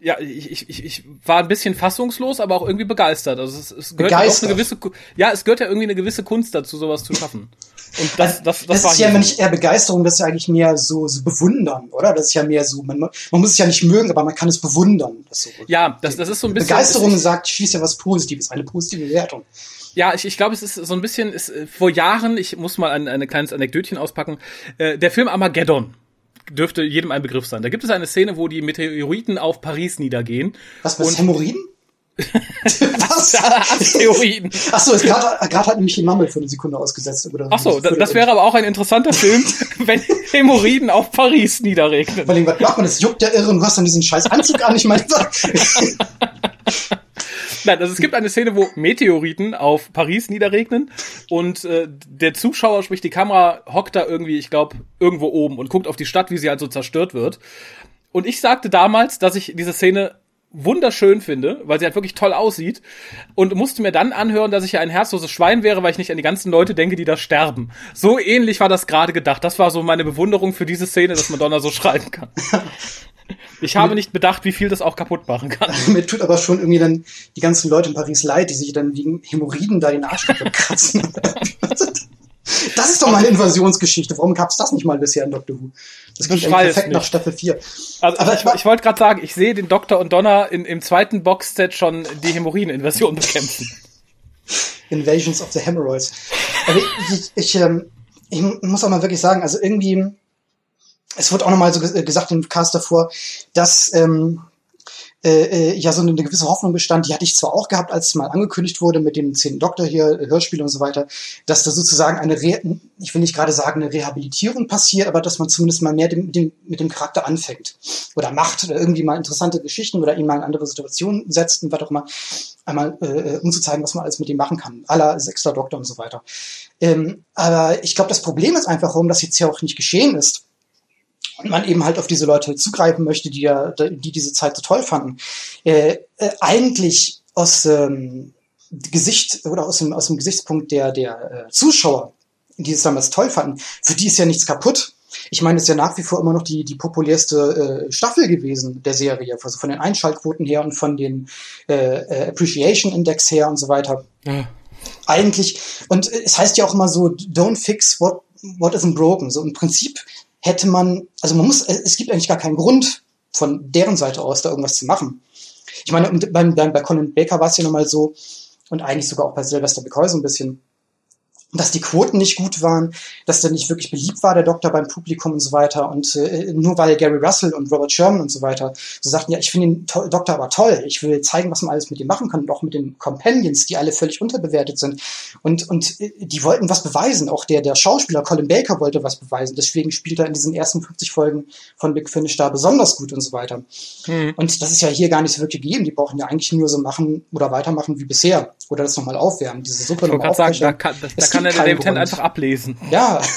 ja, ich, ich, ich, war ein bisschen fassungslos, aber auch irgendwie begeistert. Also es, es gehört ja auch Begeistert? eine gewisse, ja, es gehört ja irgendwie eine gewisse Kunst dazu, sowas zu schaffen. Und das, das, das, das war ist ja nicht eher Begeisterung, das ist ja eigentlich mehr so, so bewundern, oder? Das ist ja mehr so, man, man muss es ja nicht mögen, aber man kann es bewundern. Das so. Ja, das, das ist so ein bisschen. Begeisterung ist, sagt schließt ja was Positives, eine positive Wertung. ja, ich, ich glaube, es ist so ein bisschen, ist, äh, vor Jahren, ich muss mal ein, ein kleines Anekdötchen auspacken, äh, der Film Armageddon dürfte jedem ein Begriff sein. Da gibt es eine Szene, wo die Meteoriten auf Paris niedergehen. Was, [LAUGHS] was Hämorrhoiden? was? Asteroiden. Achso, gerade gerade hat nämlich die Mammel für eine Sekunde ausgesetzt. Oder Ach so, da- das wäre aber auch ein interessanter Film, [LAUGHS] wenn Hämorrhoiden auf Paris niederregnen. Weil was macht man? Das juckt ja irre und du hast dann diesen scheiß Anzug an. Ich meine, [LAUGHS] Nein, also es gibt eine Szene, wo Meteoriten auf Paris niederregnen und äh, der Zuschauer, sprich die Kamera, hockt da irgendwie, ich glaube, irgendwo oben und guckt auf die Stadt, wie sie halt so zerstört wird. Und ich sagte damals, dass ich diese Szene wunderschön finde, weil sie halt wirklich toll aussieht und musste mir dann anhören, dass ich ja ein herzloses Schwein wäre, weil ich nicht an die ganzen Leute denke, die da sterben. So ähnlich war das gerade gedacht. Das war so meine Bewunderung für diese Szene, dass Madonna so schreiben kann. [LAUGHS] Ich habe nicht bedacht, wie viel das auch kaputt machen kann. [LAUGHS] mir tut aber schon irgendwie dann die ganzen Leute in Paris leid, die sich dann wegen Hämorrhoiden da den Arsch kratzen. [LAUGHS] Das ist doch mal eine Invasionsgeschichte. Warum gab's das nicht mal bisher in Doctor Who? Das klingt perfekt nach. Staffel 4. Also Aber ich, ich wollte gerade sagen, ich sehe den Doktor und Donner in, im zweiten Boxset schon die Hämorrhoiden-Invasion bekämpfen. Invasions of the Hemorrhoids. Aber ich, ich, ähm, ich muss auch mal wirklich sagen, also irgendwie, es wird auch nochmal so ge- gesagt im Cast davor, dass ähm, äh, äh, ja so eine gewisse Hoffnung bestand, die hatte ich zwar auch gehabt, als es mal angekündigt wurde mit dem zehnten Doktor hier, äh, Hörspiel und so weiter, dass da sozusagen eine, Re ich will nicht gerade sagen, eine Rehabilitierung passiert, aber dass man zumindest mal mehr dem, mit, dem, mit dem Charakter anfängt oder macht oder irgendwie mal interessante Geschichten oder ihn mal in andere Situationen setzt und was auch immer, einmal äh, um zu zeigen, was man alles mit ihm machen kann, aller Sechster Doktor und so weiter. Ähm, aber ich glaube, das Problem ist einfach, warum das jetzt ja auch nicht geschehen ist und man eben halt auf diese Leute zugreifen möchte, die ja, die diese Zeit so toll fanden. Äh, äh, eigentlich aus ähm, Gesicht oder aus dem, aus dem Gesichtspunkt der, der äh, Zuschauer, die es damals toll fanden, für die ist ja nichts kaputt. Ich meine, es ist ja nach wie vor immer noch die, die populärste äh, Staffel gewesen der Serie, also von den Einschaltquoten her und von den äh, äh, Appreciation Index her und so weiter eigentlich, und es heißt ja auch immer so, don't fix what, what isn't broken. So im Prinzip hätte man, also man muss, es gibt eigentlich gar keinen Grund von deren Seite aus, da irgendwas zu machen. Ich meine, beim, bei Colin Baker war es ja nochmal so, und eigentlich sogar auch bei Sylvester McCoy so ein bisschen, dass die Quoten nicht gut waren, dass der nicht wirklich beliebt war, der Doktor beim Publikum und so weiter. Und äh, nur weil Gary Russell und Robert Sherman und so weiter so sagten, ja, ich finde den to Doktor aber toll, ich will zeigen, was man alles mit ihm machen kann und auch mit den Companions, die alle völlig unterbewertet sind. Und, und äh, die wollten was beweisen. Auch der, der Schauspieler Colin Baker wollte was beweisen. Deswegen spielt er in diesen ersten 50 Folgen von Big Finish da besonders gut und so weiter. Mhm. Und das ist ja hier gar nicht so wirklich gegeben. Die brauchen ja eigentlich nur so machen oder weitermachen wie bisher. Oder das nochmal aufwärmen, diese Suppe nochmal aufwärmen. Kann, der David Tennant einfach ablesen. Ja. [LAUGHS]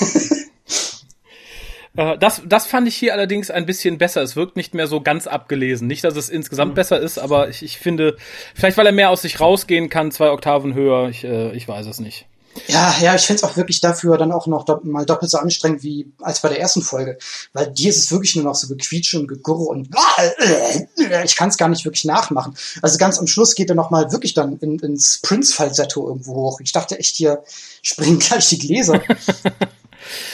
Äh, das, das fand ich hier allerdings ein bisschen besser. Es wirkt nicht mehr so ganz abgelesen. Nicht, dass es insgesamt mhm. besser ist, aber ich, ich finde, vielleicht weil er mehr aus sich rausgehen kann, zwei Oktaven höher, ich, äh, ich weiß es nicht. Ja, ja, ich finde es auch wirklich dafür dann auch noch dopp mal doppelt so anstrengend wie als bei der ersten Folge. Weil dir ist es wirklich nur noch so gequietsche und gegurre und [LAUGHS] ich kann es gar nicht wirklich nachmachen. Also ganz am Schluss geht er noch mal wirklich dann in, ins Prince-Falsetto irgendwo hoch. Ich dachte echt, hier springen [LAUGHS] gleich die Gläser. [LAUGHS]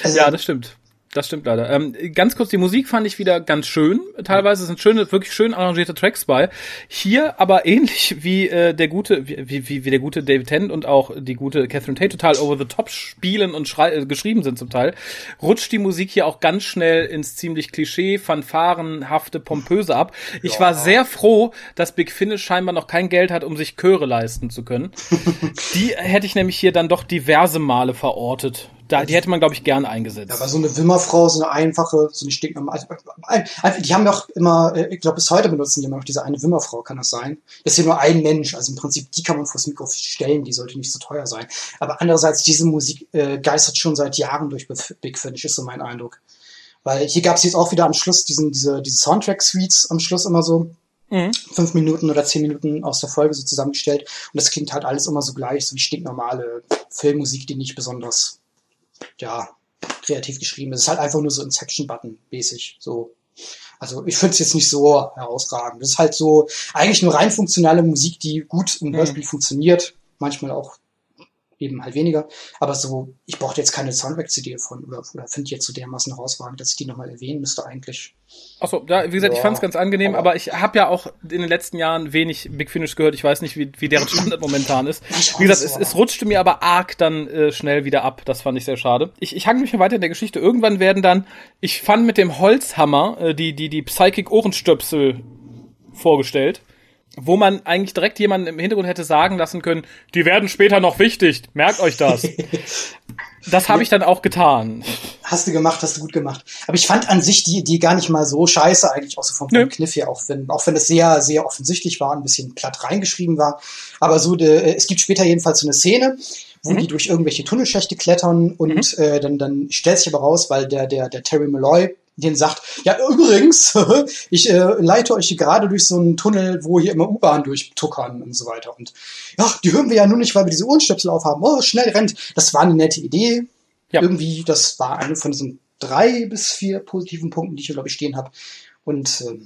Also, ja, das stimmt. Das stimmt leider. Ähm, ganz kurz, die Musik fand ich wieder ganz schön. Teilweise sind schöne, wirklich schön arrangierte Tracks bei. Hier aber ähnlich wie äh, der gute, wie, wie, wie der gute David Tennant und auch die gute Catherine Tate total over the top spielen und äh, geschrieben sind zum Teil, rutscht die Musik hier auch ganz schnell ins ziemlich Klischee, fanfarenhafte, pompöse ab. Ich ja. war sehr froh, dass Big Finish scheinbar noch kein Geld hat, um sich Chöre leisten zu können. [LAUGHS] die hätte ich nämlich hier dann doch diverse Male verortet da, die hätte man, glaube ich, gern eingesetzt. Aber so eine Wimmerfrau, so eine einfache, so eine stinknormale. Also, die haben doch immer, äh, ich glaube, bis heute benutzen die immer noch diese eine Wimmerfrau, kann das sein? Das ist hier nur ein Mensch. Also im Prinzip, die kann man vors Mikro stellen, die sollte nicht so teuer sein. Aber andererseits, diese Musik äh, geistert schon seit Jahren durch Big Finish, ist so mein Eindruck. Weil hier gab es jetzt auch wieder am Schluss diesen, diese, diese Soundtrack-Suites am Schluss immer so. Mhm. Fünf Minuten oder zehn Minuten aus der Folge so zusammengestellt. Und das klingt halt alles immer so gleich, so wie stinknormale Filmmusik, die nicht besonders ja, kreativ geschrieben ist. Es ist halt einfach nur so Inception-Button-mäßig. So. Also ich finde es jetzt nicht so herausragend. Das ist halt so eigentlich nur rein funktionale Musik, die gut im mhm. Hörspiel mhm. funktioniert. Manchmal auch eben halt weniger. Aber so, ich brauchte jetzt keine Soundtrack-CD davon oder, oder finde jetzt so dermaßen herausragend, dass ich die nochmal erwähnen müsste eigentlich. Achso, ja, wie gesagt, ja, ich fand es ganz angenehm, aber, aber ich habe ja auch in den letzten Jahren wenig Big Finish gehört. Ich weiß nicht, wie, wie deren Standard momentan ist. [LAUGHS] Wie gesagt, so, es, es rutschte mir aber arg dann äh, schnell wieder ab. Das fand ich sehr schade. Ich, ich hange mich mal weiter in der Geschichte. Irgendwann werden dann, ich fand mit dem Holzhammer äh, die, die, die Psychic Ohrenstöpsel vorgestellt wo man eigentlich direkt jemanden im Hintergrund hätte sagen lassen können, die werden später noch wichtig, merkt euch das. [LAUGHS] das habe ich dann auch getan. Hast du gemacht, hast du gut gemacht. Aber ich fand an sich die Idee gar nicht mal so scheiße, eigentlich auch so vom, vom Kniff her, auch wenn, auch wenn es sehr, sehr offensichtlich war, ein bisschen platt reingeschrieben war. Aber so, de, äh, es gibt später jedenfalls so eine Szene, wo mhm. die durch irgendwelche Tunnelschächte klettern und mhm. äh, dann, dann stellt sich aber raus, weil der, der, der Terry Malloy, den sagt, ja übrigens, [LAUGHS] ich äh, leite euch hier gerade durch so einen Tunnel, wo hier immer U-Bahn durchtuckern und so weiter. Und ja, die hören wir ja nur nicht, weil wir diese Ohrenstöpsel aufhaben. Oh, schnell rennt. Das war eine nette Idee. Ja. Irgendwie, das war eine von diesen drei bis vier positiven Punkten, die ich hier, glaube ich, stehen habe. Und äh,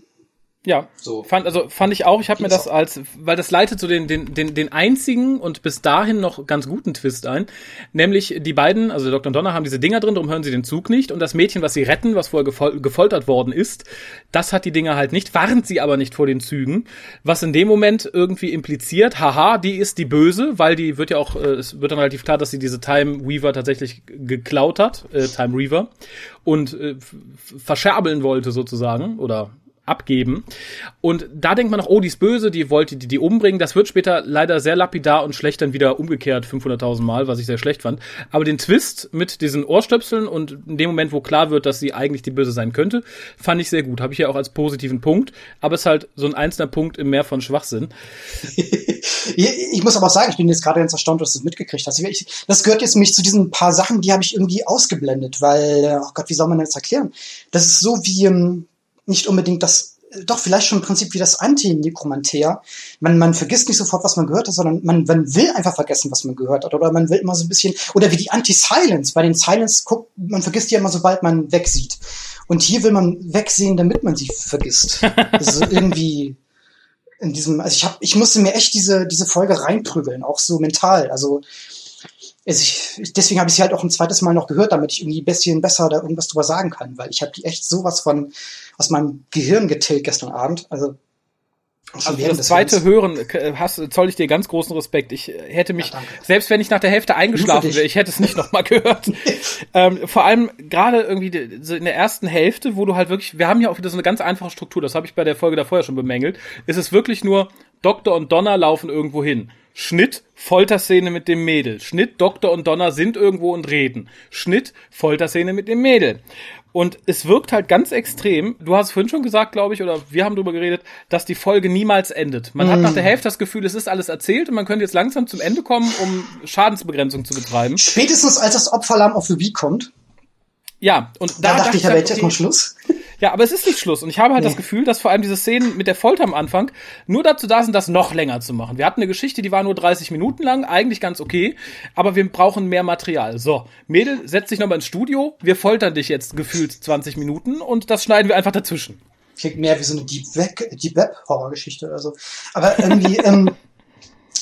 ja, so. Fand, also fand ich auch, ich habe mir das als, weil das leitet so den, den, den, den einzigen und bis dahin noch ganz guten Twist ein. Nämlich die beiden, also Dr. Donner haben diese Dinger drin, darum hören sie den Zug nicht. Und das Mädchen, was sie retten, was vorher gefol gefoltert worden ist, das hat die Dinger halt nicht, warnt sie aber nicht vor den Zügen. Was in dem Moment irgendwie impliziert, haha, die ist die Böse, weil die wird ja auch, äh, es wird dann relativ klar, dass sie diese Time Weaver tatsächlich geklaut hat, äh, Time Reaver, und äh, verscherbeln wollte sozusagen, oder abgeben. Und da denkt man noch, oh, die ist böse, die wollte die, die umbringen. Das wird später leider sehr lapidar und schlecht dann wieder umgekehrt 500.000 Mal, was ich sehr schlecht fand. Aber den Twist mit diesen Ohrstöpseln und in dem Moment, wo klar wird, dass sie eigentlich die böse sein könnte, fand ich sehr gut. Habe ich ja auch als positiven Punkt. Aber es ist halt so ein einzelner Punkt im Meer von Schwachsinn. [LAUGHS] ich muss aber auch sagen, ich bin jetzt gerade ganz erstaunt, dass du es mitgekriegt hast. Ich, das gehört jetzt mich zu diesen paar Sachen, die habe ich irgendwie ausgeblendet, weil, oh Gott, wie soll man das erklären? Das ist so wie, ähm, nicht unbedingt das, doch vielleicht schon im Prinzip wie das Anti-Nekromanter. Man, man vergisst nicht sofort, was man gehört hat, sondern man, man will einfach vergessen, was man gehört hat. Oder man will immer so ein bisschen, oder wie die Anti-Silence. Bei den Silence guckt, man vergisst die immer, sobald man wegsieht. Und hier will man wegsehen, damit man sie vergisst. Also [LAUGHS] irgendwie in diesem, also ich hab, ich musste mir echt diese, diese Folge reinprügeln, auch so mental. Also ich, deswegen habe ich sie halt auch ein zweites Mal noch gehört, damit ich irgendwie ein bisschen besser da irgendwas drüber sagen kann, weil ich habe die echt sowas von aus meinem Gehirn getilgt gestern Abend. Also Also das zweite Hören hast, zoll ich dir ganz großen Respekt. Ich hätte mich, ja, selbst wenn ich nach der Hälfte eingeschlafen wäre, ich hätte es nicht nochmal gehört. [LAUGHS] ähm, vor allem gerade irgendwie in der ersten Hälfte, wo du halt wirklich, wir haben ja auch wieder so eine ganz einfache Struktur, das habe ich bei der Folge davor ja schon bemängelt, ist es wirklich nur, Doktor und Donner laufen irgendwo hin. Schnitt, Folterszene mit dem Mädel. Schnitt, Doktor und Donner sind irgendwo und reden. Schnitt, Folterszene mit dem Mädel. Und es wirkt halt ganz extrem. Du hast vorhin schon gesagt, glaube ich, oder wir haben drüber geredet, dass die Folge niemals endet. Man mm. hat nach der Hälfte das Gefühl, es ist alles erzählt und man könnte jetzt langsam zum Ende kommen, um Schadensbegrenzung zu betreiben. Spätestens als das Opferlamm auf the Week kommt. Ja, und da, da dachte ich, aber jetzt erstmal Schluss. Ja, aber es ist nicht Schluss. Und ich habe halt nee. das Gefühl, dass vor allem diese Szenen mit der Folter am Anfang nur dazu da sind, das noch länger zu machen. Wir hatten eine Geschichte, die war nur 30 Minuten lang, eigentlich ganz okay, aber wir brauchen mehr Material. So, Mädel, setz dich nochmal ins Studio, wir foltern dich jetzt gefühlt 20 Minuten und das schneiden wir einfach dazwischen. Klingt mehr wie so eine Deep Web, Deep Web Horrorgeschichte oder so. Aber irgendwie, ähm,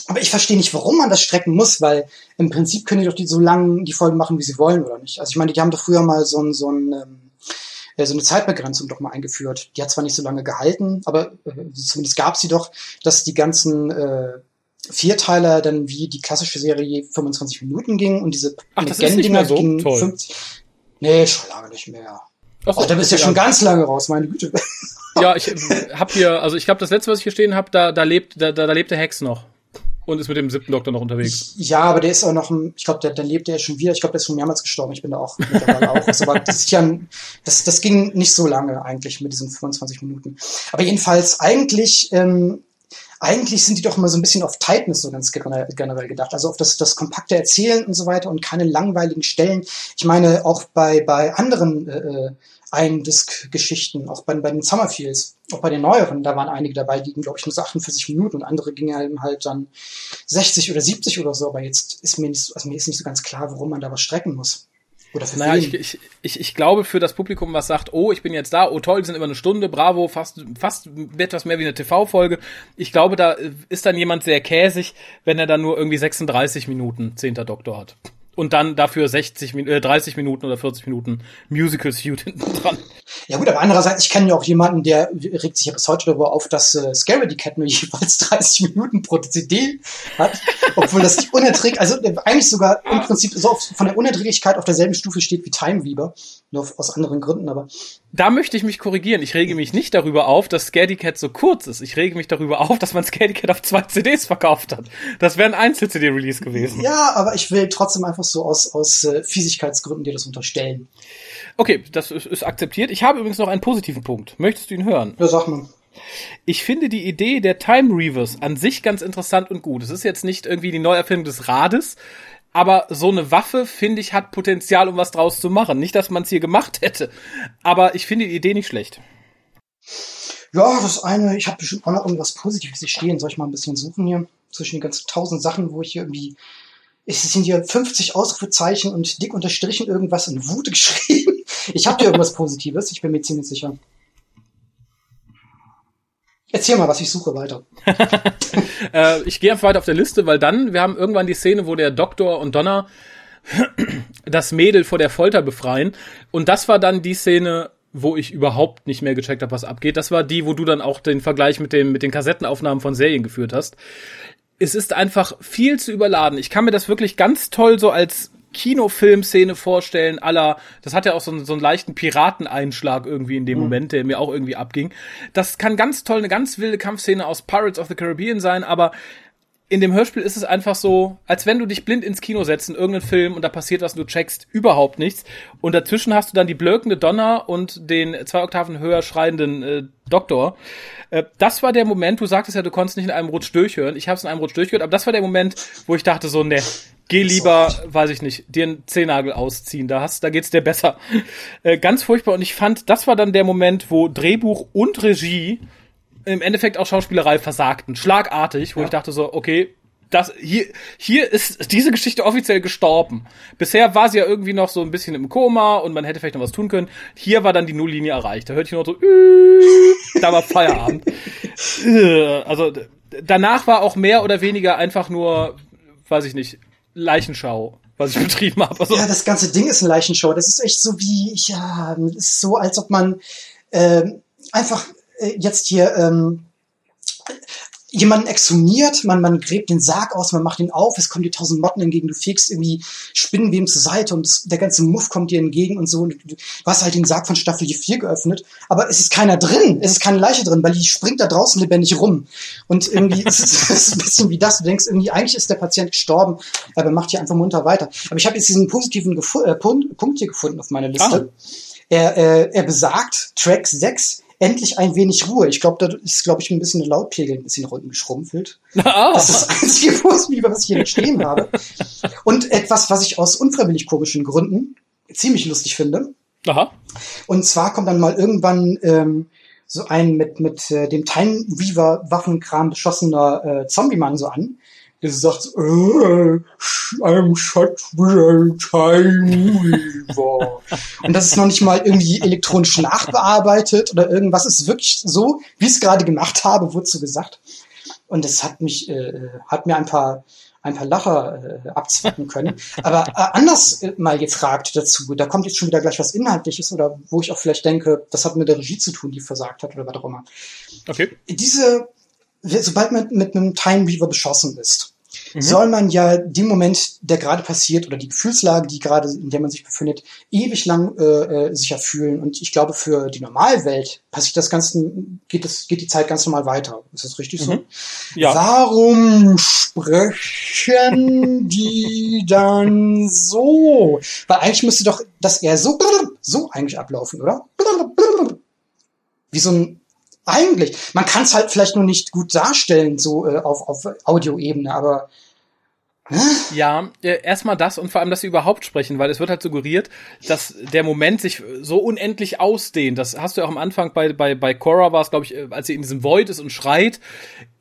aber ich verstehe nicht, warum man das strecken muss, weil im Prinzip können die doch die so lang die Folgen machen, wie sie wollen, oder nicht? Also ich meine, die haben doch früher mal so ein, so ein ähm, äh, so eine Zeitbegrenzung doch mal eingeführt. Die hat zwar nicht so lange gehalten, aber äh, zumindest gab sie doch, dass die ganzen äh, Vierteiler dann wie die klassische Serie 25 Minuten ging und diese Ach, das ist nicht mehr so? gingen Toll. 50. Nee, schon lange nicht mehr. Ach, so, oh, da bist du ja schon ganz lange raus, meine Güte. Ja, ich hab hier, also ich glaube, das letzte, was ich hier stehen habe, da, da lebt, da, da, da lebt der Hex noch und ist mit dem siebten Doktor noch unterwegs. Ja, aber der ist auch noch, ich glaube, der, der lebt ja schon wieder. Ich glaube, der ist schon mehrmals gestorben. Ich bin da auch mittlerweile auch. Also, aber das ist ja, das, das ging nicht so lange eigentlich mit diesen 25 Minuten. Aber jedenfalls eigentlich, ähm, eigentlich sind die doch immer so ein bisschen auf Tightness so ganz generell gedacht. Also auf das, das kompakte Erzählen und so weiter und keine langweiligen Stellen. Ich meine, auch bei, bei anderen äh, äh Ein-Disc-Geschichten, auch bei, bei den Summerfields, auch bei den neueren, da waren einige dabei, die gingen, glaube ich, nur so 48 Minuten und andere gingen halt dann 60 oder 70 oder so, aber jetzt ist mir nicht so, also mir ist nicht so ganz klar, warum man da was strecken muss. Oder für naja, ich, ich, ich, ich glaube für das Publikum, was sagt, oh, ich bin jetzt da, oh toll, die sind immer eine Stunde, bravo, fast, fast etwas mehr wie eine TV-Folge. Ich glaube, da ist dann jemand sehr käsig, wenn er dann nur irgendwie 36 Minuten Zehnter Doktor hat und dann dafür 60, äh, 30 Minuten oder 40 Minuten Musical Suit [LAUGHS] hinten dran. Ja gut, aber andererseits, ich kenne ja auch jemanden, der regt sich ja bis heute darüber auf, dass äh, Scary Cat nur [LAUGHS] jeweils 30 Minuten pro CD hat, [LAUGHS] obwohl das nicht unerträglich, also äh, eigentlich sogar im Prinzip so auf, von der Unerträglichkeit auf derselben Stufe steht wie Time Weaver, nur aus anderen Gründen, aber da möchte ich mich korrigieren. Ich rege mich nicht darüber auf, dass Scaredy Cat so kurz ist. Ich rege mich darüber auf, dass man Scaredy Cat auf zwei CDs verkauft hat. Das wäre ein Einzel-CD-Release gewesen. Ja, aber ich will trotzdem einfach so aus, aus äh, Fiesigkeitsgründen dir das unterstellen. Okay, das ist, ist akzeptiert. Ich habe übrigens noch einen positiven Punkt. Möchtest du ihn hören? Ja, sag mal. Ich finde die Idee der Time Reavers an sich ganz interessant und gut. Es ist jetzt nicht irgendwie die Neuerfindung des Rades, aber so eine Waffe, finde ich, hat Potenzial, um was draus zu machen. Nicht, dass man es hier gemacht [LAUGHS] hätte, aber ich finde die Idee nicht schlecht. Ja, das eine, ich habe bestimmt auch noch irgendwas Positives hier stehen. Soll ich mal ein bisschen suchen hier? Zwischen den ganzen tausend Sachen, wo ich hier irgendwie. Es sind hier 50 Ausrufezeichen und dick unterstrichen irgendwas in Wut [LAUGHS] geschrieben. Ich habe hier irgendwas Positives, ich bin mir ziemlich sicher. Erzähl mal, was ich suche weiter. [LAUGHS] äh, ich gehe einfach weiter auf der Liste, weil dann, wir haben irgendwann die Szene, wo der Doktor und Donner [CLEARS THROAT] das Mädel vor der Folter befreien. Und das war dann die Szene, wo ich überhaupt nicht mehr gecheckt habe, was abgeht. Das war die, wo du dann auch den Vergleich mit, dem, mit den Kassettenaufnahmen von Serien geführt hast. Es ist einfach viel zu überladen. Ich kann mir das wirklich ganz toll so als Kinofilmszene vorstellen, aller, das hat ja auch so, einen, so einen leichten Pirateneinschlag irgendwie in dem mhm. Moment, der mir auch irgendwie abging. Das kann ganz toll, eine ganz wilde Kampfszene aus Pirates of the Caribbean sein, aber in dem Hörspiel ist es einfach so, als wenn du dich blind ins Kino setzt in irgendeinen Film und da passiert was und du checkst überhaupt nichts. Und dazwischen hast du dann die blökende Donner und den zwei Oktaven höher schreienden äh, Doktor. Äh, das war der Moment, du sagtest ja, du konntest nicht in einem Rutsch durchhören. Ich habe es in einem Rutsch durchgehört, aber das war der Moment, wo ich dachte so, ne, Geh lieber, weiß ich nicht, dir einen Zehennagel ausziehen, da hast, da geht's dir besser. [LAUGHS] Äh, ganz furchtbar. Und ich fand, das war dann der Moment, wo Drehbuch und Regie im Endeffekt auch Schauspielerei versagten. Schlagartig, wo ja. ich dachte so, okay, das, hier, hier ist diese Geschichte offiziell gestorben. Bisher war sie ja irgendwie noch so ein bisschen im Koma und man hätte vielleicht noch was tun können. Hier war dann die Nulllinie erreicht. Da hörte ich nur so, da war Feierabend. Äh, also, danach war auch mehr oder weniger einfach nur, weiß ich nicht, Leichenschau, was ich [LAUGHS] betrieben habe. Also. Ja, das ganze Ding ist eine Leichenschau. Das ist echt so wie, ja, ist so, als ob man äh, einfach jetzt hier ähm, jemanden exhumiert, man, man gräbt den Sarg aus, man macht ihn auf, es kommen dir tausend Motten entgegen, du fegst irgendwie Spinnenweben zur Seite und das, der ganze Muff kommt dir entgegen und so. Und du, hast halt den Sarg von Staffel 4 geöffnet, aber es ist keiner drin, es ist keine Leiche drin, weil die springt da draußen lebendig rum. Und irgendwie [LAUGHS] ist es, es ist ein bisschen wie das, du denkst irgendwie, eigentlich ist der Patient gestorben, aber macht hier einfach munter weiter. Aber ich habe jetzt diesen positiven Gefu äh, Punkt, Punkt hier gefunden auf meiner Liste. Ah. Er, äh, er besagt, Track 6, endlich ein wenig Ruhe. Ich glaube, da ist, glaube ich, ein bisschen der Lautpegel ein bisschen unten geschrumpfelt. [LAUGHS] Ah. Das ist das einzige was ich hier stehen habe. Und etwas, was ich aus unfreiwillig komischen Gründen ziemlich lustig finde. Aha. Und zwar kommt dann mal irgendwann ähm, so ein mit, mit äh, dem Time Weaver Waffenkram beschossener äh, Zombie-Mann so an, der sagt, äh, I'm such a time weaver. Und das ist noch nicht mal irgendwie elektronisch nachbearbeitet oder irgendwas. Es ist wirklich so, wie ich es gerade gemacht habe, wurde so gesagt. Und es hat mich, äh, hat mir ein paar, ein paar Lacher äh, abzwacken können. Aber äh, anders äh, mal gefragt dazu, da kommt jetzt schon wieder gleich was Inhaltliches oder wo ich auch vielleicht denke, das hat mit der Regie zu tun, die versagt hat oder was auch immer. Okay. Diese sobald man mit einem Time Weaver beschossen ist, mhm. soll man ja den Moment, der gerade passiert oder die Gefühlslage, die gerade, in der man sich befindet, ewig lang äh, äh, sicher fühlen. Und ich glaube, für die Normalwelt passiert das Ganze, geht das, geht die Zeit ganz normal weiter. Ist das richtig so? Mhm. Ja. Warum sprechen die dann so? Weil eigentlich müsste doch das eher so, so eigentlich ablaufen, oder? Wie so ein eigentlich. Man kann es halt vielleicht nur nicht gut darstellen, so äh, auf, auf Audioebene, aber ja, äh, erstmal das und vor allem, dass sie überhaupt sprechen, weil es wird halt suggeriert, dass der Moment sich so unendlich ausdehnt. Das hast du ja auch am Anfang bei, bei, bei Cora war es, glaube ich, äh, als sie in diesem Void ist und schreit.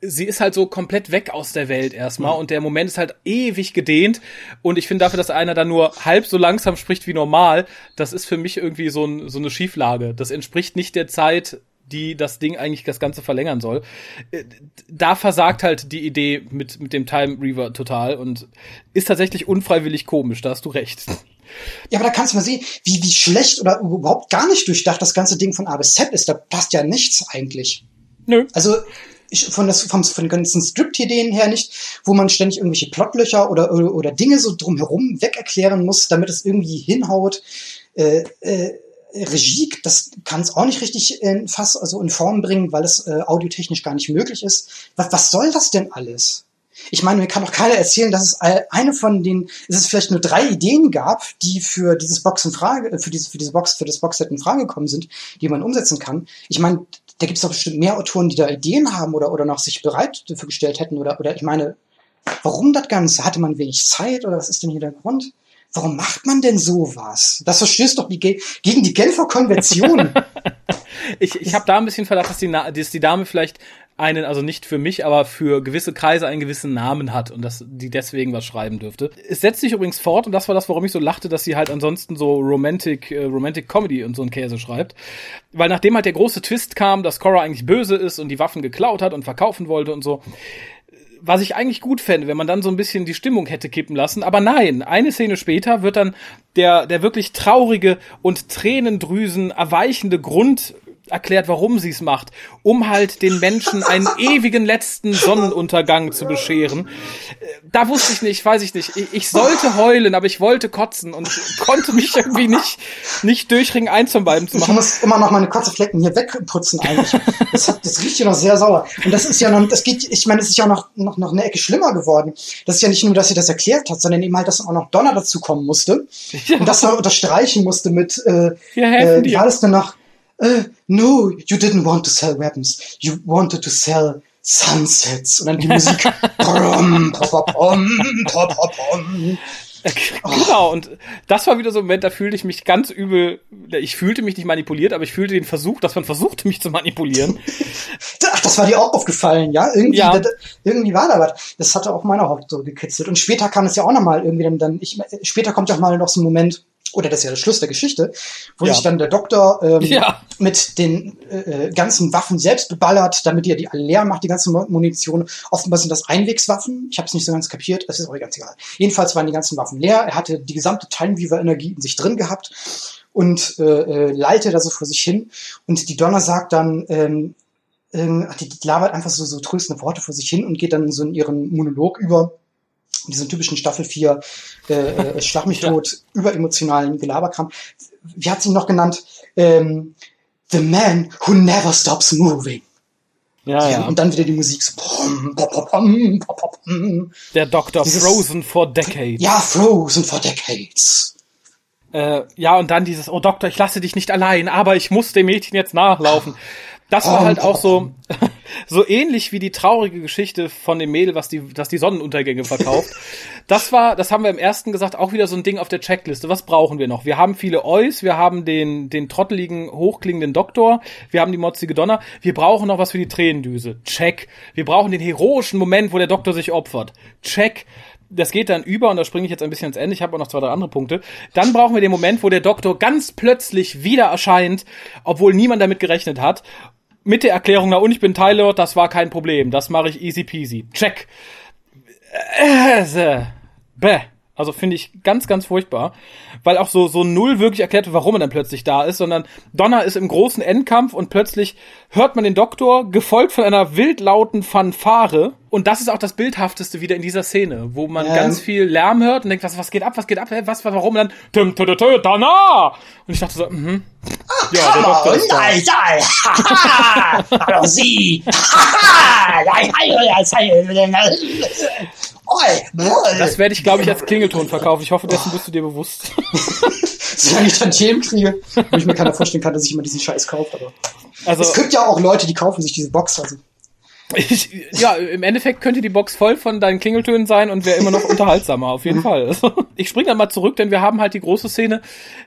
Sie ist halt so komplett weg aus der Welt erstmal mhm. und der Moment ist halt ewig gedehnt. Und ich finde dafür, dass einer da nur halb so langsam spricht wie normal, das ist für mich irgendwie so, ein, so eine Schieflage. Das entspricht nicht der Zeit, die das Ding eigentlich das Ganze verlängern soll. Äh, da versagt halt die Idee mit, mit dem Time Reaver total und ist tatsächlich unfreiwillig komisch, da hast du recht. Ja, aber da kannst du mal sehen, wie, wie schlecht oder überhaupt gar nicht durchdacht das ganze Ding von A bis Z ist. Da passt ja nichts eigentlich. Nö. Also ich, von, das, vom, von den ganzen Script-Ideen her nicht, wo man ständig irgendwelche Plotlöcher oder, oder, oder Dinge so drumherum weg erklären muss, damit es irgendwie hinhaut. Äh, äh, Regie, das kann es auch nicht richtig in Fass, also in Form bringen, weil es äh, audiotechnisch gar nicht möglich ist. Was, was soll das denn alles? Ich meine, mir kann doch keiner erzählen, dass es eine von den, es vielleicht nur drei Ideen gab, die für dieses Box in Frage, äh, für diese, für diese Box, für das Boxset in Frage gekommen sind, die man umsetzen kann. Ich meine, da gibt es doch bestimmt mehr Autoren, die da Ideen haben oder, oder noch sich bereit dafür gestellt hätten oder, oder ich meine, warum das Ganze? Hatte man wenig Zeit oder was ist denn hier der Grund? Warum macht man denn sowas? Das verstößt doch die, gegen die Genfer Konvention. [LAUGHS] ich ich habe da ein bisschen Verdacht, dass die, dass die Dame vielleicht einen, also nicht für mich, aber für gewisse Kreise einen gewissen Namen hat und dass die deswegen was schreiben dürfte. Es setzt sich übrigens fort und das war das, warum ich so lachte, dass sie halt ansonsten so Romantic, äh, Romantic Comedy und so ein Käse schreibt. Weil nachdem halt der große Twist kam, dass Cora eigentlich böse ist und die Waffen geklaut hat und verkaufen wollte und so, was ich eigentlich gut fände, wenn man dann so ein bisschen die Stimmung hätte kippen lassen. Aber nein, eine Szene später wird dann der, der wirklich traurige und Tränendrüsen erweichende Grund erklärt, warum sie es macht, um halt den Menschen einen ewigen letzten Sonnenuntergang zu bescheren. Äh, da wusste ich nicht, weiß ich nicht. Ich, sollte heulen, aber ich wollte kotzen und konnte mich irgendwie nicht, nicht durchringen, eins von beiden zu machen. Ich muss immer noch meine Kotzeflecken hier wegputzen eigentlich. Das, hat, das riecht hier noch sehr sauer. Und das ist ja noch, das geht, ich meine, es ist ja noch, noch, noch eine Ecke schlimmer geworden. Das ist ja nicht nur, dass sie das erklärt hat, sondern eben halt, dass auch noch Donner dazu kommen musste. Ja. Und das noch unterstreichen musste mit, äh, äh, wie war das denn noch? uh, no, you didn't want to sell weapons. You wanted to sell sunsets. Und dann die Musik. [LAUGHS] pom, pom, pom, pom, pom. Genau, und das war wieder so ein Moment, da fühlte ich mich ganz übel, ich fühlte mich nicht manipuliert, aber ich fühlte den Versuch, dass man versuchte, mich zu manipulieren. [LAUGHS] Ach, das war dir auch aufgefallen, ja? Irgendwie, ja. Das, irgendwie war da was. Das hatte auch meine Haut so gekitzelt. Und später kam es ja auch nochmal irgendwie dann, dann ich, später kommt ja auch mal noch so ein Moment, oder das ist ja der Schluss der Geschichte, wo ja. sich dann der Doktor ähm, ja. mit den äh, äh, ganzen Waffen selbst beballert, damit er die alle leer macht, die ganze Munition. Offenbar sind das Einwegswaffen. Ich habe es nicht so ganz kapiert, das ist auch ganz egal. Jedenfalls waren die ganzen Waffen leer. Er hatte die gesamte Timeweaver-Energie in sich drin gehabt und äh, äh, lallte da so vor sich hin. Und die Donner sagt dann, ähm, die, die labert einfach so, so tröstende Worte vor sich hin und geht dann so in ihren Monolog über diesen typischen Staffel 4 äh, äh, Schlag mich tot, ja. überemotionalen Gelaberkram. Wie hat sie ihn noch genannt? Ähm, The man who never stops moving. Ja, ja. Und dann wieder die Musik so. Pom, pom, pom, Der Doktor Frozen for Decades. Ja, Frozen for Decades. Äh, ja, und dann dieses, oh Doktor, ich lasse dich nicht allein, aber ich muss dem Mädchen jetzt nachlaufen. Das war halt auch so, [LAUGHS] so ähnlich wie die traurige Geschichte von dem Mädel, was die, das die Sonnenuntergänge verkauft. [LAUGHS] Das war, das haben wir im ersten gesagt, auch wieder so ein Ding auf der Checkliste. Was brauchen wir noch? Wir haben viele Eus, wir haben den, den trotteligen, hochklingenden Doktor, wir haben die motzige Donner, wir brauchen noch was für die Tränendüse. Check. Wir brauchen den heroischen Moment, wo der Doktor sich opfert. Check das geht dann über und da springe ich jetzt ein bisschen ins Ende. Ich habe auch noch zwei, drei andere Punkte. Dann brauchen wir den Moment, wo der Doktor ganz plötzlich wieder erscheint, obwohl niemand damit gerechnet hat. Mit der Erklärung, na und ich bin Tyler, das war kein Problem. Das mache ich easy peasy. Check. Äh, bäh. Also finde ich ganz, ganz furchtbar, weil auch so so null wirklich erklärt warum er dann plötzlich da ist, sondern Donner ist im großen Endkampf und plötzlich hört man den Doktor gefolgt von einer wildlauten Fanfare und das ist auch das bildhafteste wieder in dieser Szene, wo man ja. ganz viel Lärm hört und denkt, was was geht ab, was geht ab, was warum und dann Donner und ich dachte so, mhm. Ja, der Doktor ist da. [LAUGHS] Hallo Sie. Das werde ich, glaube ich, als Klingelton verkaufen. Ich hoffe, dessen bist du dir bewusst. [LAUGHS] Solange ich dann Themen kriege, wo ich mir keiner vorstellen kann, dass ich immer diesen Scheiß kaufe. Aber also, es gibt ja auch Leute, die kaufen sich diese Box. Also. Ich, ja, im Endeffekt könnte die Box voll von deinen Klingeltönen sein und wäre immer noch unterhaltsamer, auf jeden mhm. Fall. Ich springe dann mal zurück, denn wir haben halt die große Szene,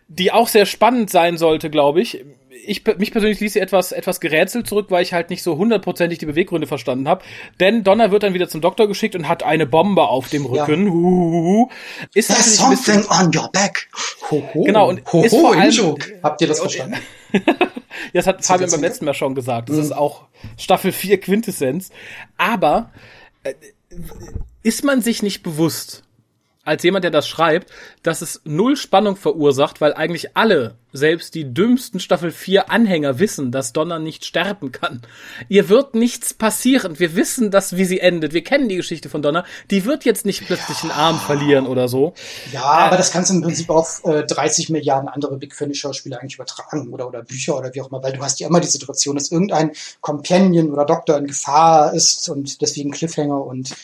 die auch sehr spannend sein sollte, glaube ich ich, mich persönlich ließ sie etwas, etwas gerätselt zurück, weil ich halt nicht so hundertprozentig die Beweggründe verstanden habe. Denn Donner wird dann wieder zum Doktor geschickt und hat eine Bombe auf dem Rücken. Ja. Huhuhu. Ist There's something on your back. Hoho. Genau, und Hoho, ist vor allem, Habt ihr das verstanden? ja, [LAUGHS] das hat Fabian beim letzten Mal schon gesagt. Das mhm. ist auch Staffel 4 Quintessenz. Aber äh, ist man sich nicht bewusst, als jemand, der das schreibt, dass es null Spannung verursacht, weil eigentlich alle, selbst die dümmsten Staffel 4 Anhänger wissen, dass Donner nicht sterben kann. Ihr wird nichts passieren. Wir wissen das, wie sie endet. Wir kennen die Geschichte von Donner. Die wird jetzt nicht plötzlich ja. einen Arm verlieren oder so. Ja, aber das kannst du im Prinzip auf äh, 30 Milliarden andere Big Finish Schauspieler eigentlich übertragen oder, oder Bücher oder wie auch immer, weil du hast ja immer die Situation, dass irgendein Companion oder Doktor in Gefahr ist und deswegen Cliffhanger und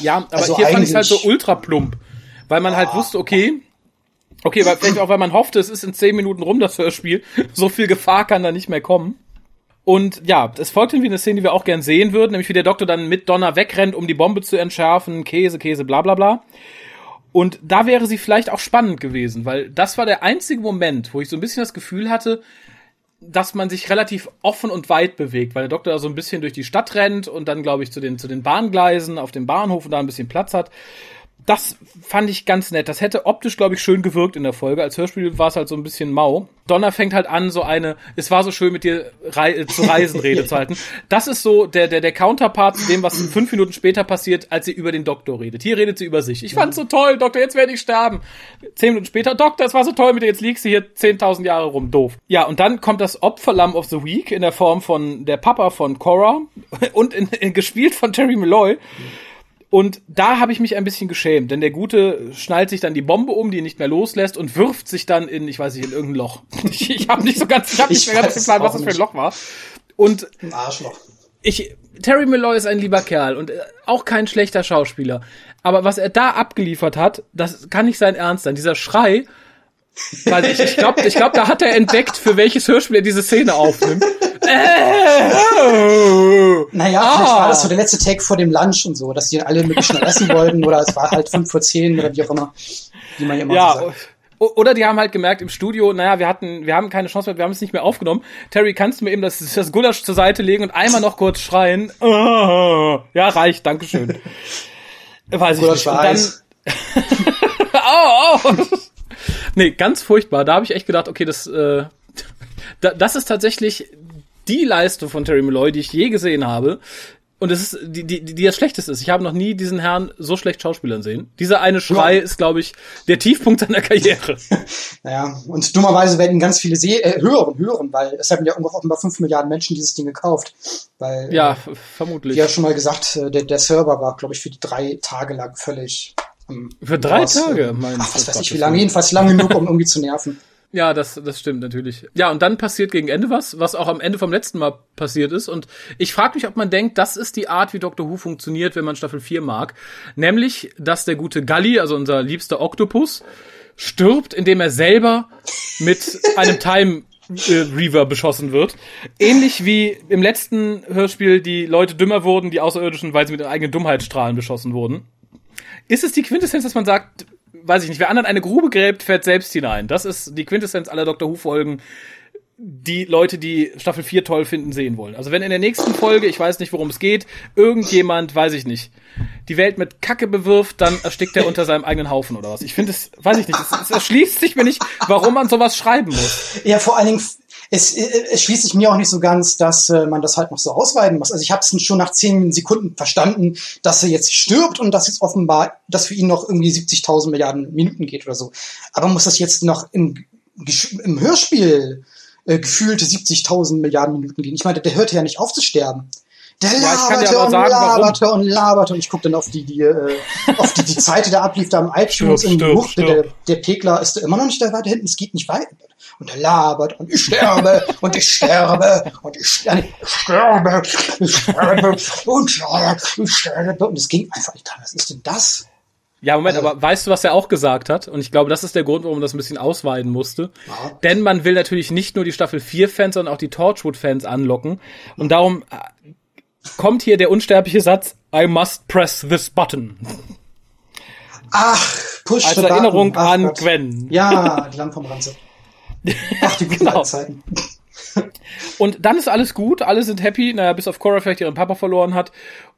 ja, aber also hier fand ich halt so ultra plump, weil man halt wusste, okay, okay, weil vielleicht auch, weil man hoffte, es ist in zehn Minuten rum, das Hörspiel, [LAUGHS] so viel Gefahr kann da nicht mehr kommen. Und ja, es folgt irgendwie eine Szene, die wir auch gern sehen würden, nämlich wie der Doktor dann mit Donner wegrennt, um die Bombe zu entschärfen, Käse, Käse, bla bla bla. Und da wäre sie vielleicht auch spannend gewesen, weil das war der einzige Moment, wo ich so ein bisschen das Gefühl hatte, dass man sich relativ offen und weit bewegt, weil der Doktor da so ein bisschen durch die Stadt rennt und dann, glaube ich, zu den, zu den Bahngleisen auf dem Bahnhof und da ein bisschen Platz hat das fand ich ganz nett. Das hätte optisch, glaube ich, schön gewirkt in der Folge. Als Hörspiel war es halt so ein bisschen mau. Donner fängt halt an, so eine, es war so schön mit dir rei äh, zu reisen, [LAUGHS] Rede zu halten. Das ist so der, der, der Counterpart zu dem, was fünf Minuten später passiert, als sie über den Doktor redet. Hier redet sie über sich. Ich fand's so toll, Doktor, jetzt werde ich sterben. Zehn Minuten später, Doktor, es war so toll mit dir, jetzt liegst du hier zehntausend Jahre rum, doof. Ja, und dann kommt das Opferlamm of the Week in der Form von der Papa von Cora [LAUGHS] und in, in, gespielt von Terry Malloy. Und da habe ich mich ein bisschen geschämt, denn der Gute schnallt sich dann die Bombe um, die ihn nicht mehr loslässt und wirft sich dann in, ich weiß nicht, in irgendein Loch. [LAUGHS] Ich, ich habe nicht so ganz, ich habe nicht mehr ganz geplant, was das für ein Loch war. Und ein Arschloch. Ich, Terry Malloy ist ein lieber Kerl und äh, auch kein schlechter Schauspieler. Aber was er da abgeliefert hat, das kann nicht sein Ernst sein. Dieser Schrei, weil ich, ich glaube, ich glaub, da hat er entdeckt, für welches Hörspiel er diese Szene aufnimmt. naja, ah. vielleicht war das so der letzte Take vor dem Lunch und so, dass die alle möglichst schnell essen wollten oder es war halt fünf vor zehn oder wie auch immer, wie man immer ja, sagt. Oder die haben halt gemerkt im Studio, naja, wir hatten, wir haben keine Chance mehr, wir haben es nicht mehr aufgenommen. Terry, kannst du mir eben das, das Gulasch zur Seite legen und einmal noch kurz schreien? Ja, reicht, Dankeschön. Weiß ich nicht. Und dann, oh, [LAUGHS] oh. Nee, ganz furchtbar. Da habe ich echt gedacht, okay, das, äh, da, das ist tatsächlich die Leistung von Terry Malloy, die ich je gesehen habe. Und es ist die, die, die das Schlechteste ist. Ich habe noch nie diesen Herrn so schlecht Schauspielern sehen. Dieser eine Schrei ja. ist, glaube ich, der Tiefpunkt seiner Karriere. [LAUGHS] naja, und dummerweise werden ganz viele Se äh, hören, hören, weil es haben ja offenbar fünf Milliarden Menschen dieses Ding gekauft. Weil, ja, äh, vermutlich. Wie ja schon mal gesagt, äh, der, der Server war, glaube ich, für drei Tage lang völlig. Ähm, für drei raus, Tage, mein Ach, was weiß ich, wie lange, jedenfalls lang genug, um irgendwie zu nerven. [LAUGHS] Ja, das, das stimmt natürlich. Ja, und dann passiert gegen Ende was, was auch am Ende vom letzten Mal passiert ist. Und ich frage mich, ob man denkt, das ist die Art, wie Doctor Who funktioniert, wenn man Staffel 4 mag. Nämlich, dass der gute Gully, also unser liebster Oktopus, stirbt, indem er selber mit [LAUGHS] einem Time äh, Reaver beschossen wird. Ähnlich wie im letzten Hörspiel die Leute dümmer wurden, die Außerirdischen, weil sie mit ihren eigenen Dummheitsstrahlen beschossen wurden. Ist es die Quintessenz, dass man sagt, weiß ich nicht, wer anderen eine Grube gräbt, fährt selbst hinein. Das ist die Quintessenz aller Dr. Who-Folgen, die Leute, die Staffel 4 toll finden, sehen wollen. Also wenn in der nächsten Folge, ich weiß nicht, worum es geht, irgendjemand, weiß ich nicht, die Welt mit Kacke bewirft, dann erstickt er unter seinem eigenen Haufen oder was. Ich finde es, weiß ich nicht, es, es erschließt sich mir nicht, warum man sowas schreiben muss. Ja, vor allen Dingen es, es schließt sich mir auch nicht so ganz, dass äh, man das halt noch so ausweiten muss. Also ich habe es schon nach zehn Sekunden verstanden, dass er jetzt stirbt und dass jetzt offenbar, dass für ihn noch irgendwie 70.000 Milliarden Minuten geht oder so. Aber muss das jetzt noch im, im Hörspiel äh, gefühlte 70.000 Milliarden Minuten gehen? Ich meine, der hörte ja nicht auf zu sterben. Der laberte ja, und sagen, laberte warum. und laberte und ich guck dann auf die, die, äh, [LAUGHS] auf die, die Zeit, die da ablief, da im iTunes stirb, in die Bucht. Der, der Pegler ist immer noch nicht da weiter hinten, es geht nicht weiter und er labert und ich sterbe und ich sterbe und ich sterbe, ich sterbe, ich sterbe und ich sterbe und es ging einfach nicht. Was ist denn das? Ja, Moment, also, aber weißt du, was er auch gesagt hat? Und ich glaube, das ist der Grund, warum man das ein bisschen ausweiten musste. Ja. Denn man will natürlich nicht nur die Staffel 4-Fans, sondern auch die Torchwood-Fans anlocken. Und darum äh, kommt hier der unsterbliche Satz, I must press this button. Ach, push Als Erinnerung Ach, an Gott. Gwen. Ja, die Lampe vom Ranze. [LAUGHS] Ach, die guten genau. Zeiten. Und dann ist alles gut, alle sind happy, naja, bis auf Cora vielleicht ihren Papa verloren hat.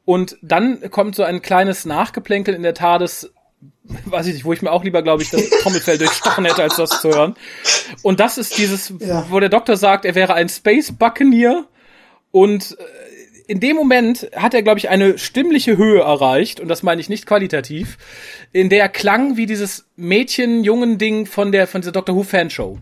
Und dann kommt so ein kleines Nachgeplänkel in der TARDIS, weiß ich nicht, wo ich mir auch lieber, glaube ich, das [LAUGHS] Trommelfell durchstochen hätte, als das zu hören. Und das ist dieses, ja. wo der Doktor sagt, er wäre ein Space Buccaneer und äh, in dem Moment hat er, glaube ich, eine stimmliche Höhe erreicht, und das meine ich nicht qualitativ, in der er klang wie dieses Mädchen-Jungen-Ding von der, von dieser Doctor Who-Fanshow.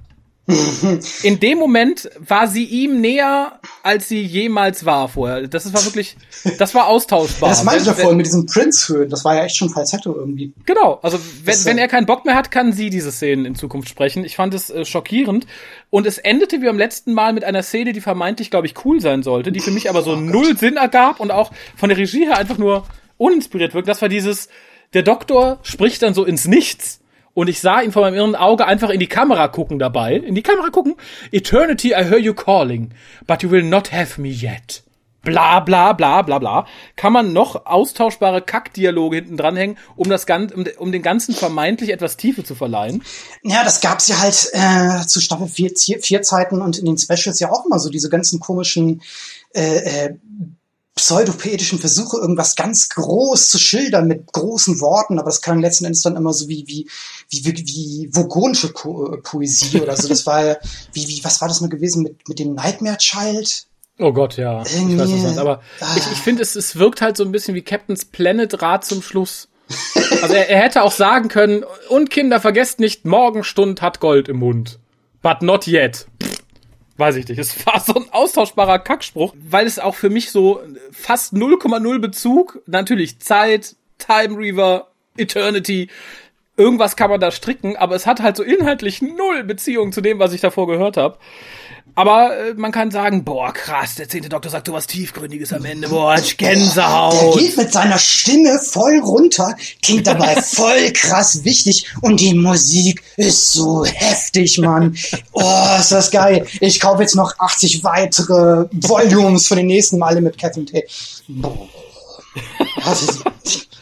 In dem Moment war sie ihm näher, als sie jemals war vorher. Das war wirklich, das war austauschbar. das meinte ich ja vorhin mit diesem Prince-Höhen. Das war ja echt schon Falsetto irgendwie. Genau. Also, wenn, wenn er keinen Bock mehr hat, kann sie diese Szenen in Zukunft sprechen. Ich fand es äh, schockierend. Und es endete wie beim letzten Mal mit einer Szene, die vermeintlich, glaube ich, cool sein sollte, die für mich aber so oh null Sinn ergab und auch von der Regie her einfach nur uninspiriert wirkt. Das war dieses, der Doktor spricht dann so ins Nichts und ich sah ihn vor meinem irren Auge einfach in die Kamera gucken dabei. In die Kamera gucken. Eternity, I hear you calling, but you will not have me yet. Bla bla bla bla bla. Kann man noch austauschbare Kackdialoge hinten dranhängen, um das Ganze, um, um den ganzen vermeintlich etwas Tiefe zu verleihen? Ja, das gab's ja halt äh, zu Staffel 4, 4 Zeiten und in den Specials ja auch immer so diese ganzen komischen äh, äh, pseudopoetischen Versuche, irgendwas ganz groß zu schildern mit großen Worten, aber das klang letzten Endes dann immer so wie, wie, wie, wie, wie vogonische po äh, Poesie oder so. Das war ja, wie, wie, was war das mal gewesen mit, mit dem Nightmare Child? Oh Gott, ja. Irgendwie, ich weiß was aber ah. ich, ich finde, es, es wirkt halt so ein bisschen wie Captain's Planet Rat zum Schluss. Also er, er hätte auch sagen können, und Kinder, vergesst nicht, Morgenstund hat Gold im Mund. But not yet. Pff weiß ich nicht. Es war so ein austauschbarer Kackspruch, weil es auch für mich so fast 0,0 Bezug, natürlich Zeit, Time Reaver, Eternity, irgendwas kann man da stricken, aber es hat halt so inhaltlich null Beziehung zu dem, was ich davor gehört habe. Aber äh, man kann sagen, boah, krass, der zehnte Doktor sagt so was Tiefgründiges am Ende, boah, Gänsehaut. Der geht mit seiner Stimme voll runter, klingt dabei [LAUGHS] voll krass wichtig und die Musik ist so heftig, Mann. Oh, ist das geil. Ich kaufe jetzt noch 80 weitere Volumes für den nächsten Male mit Catherine Tate. Boah. [LAUGHS]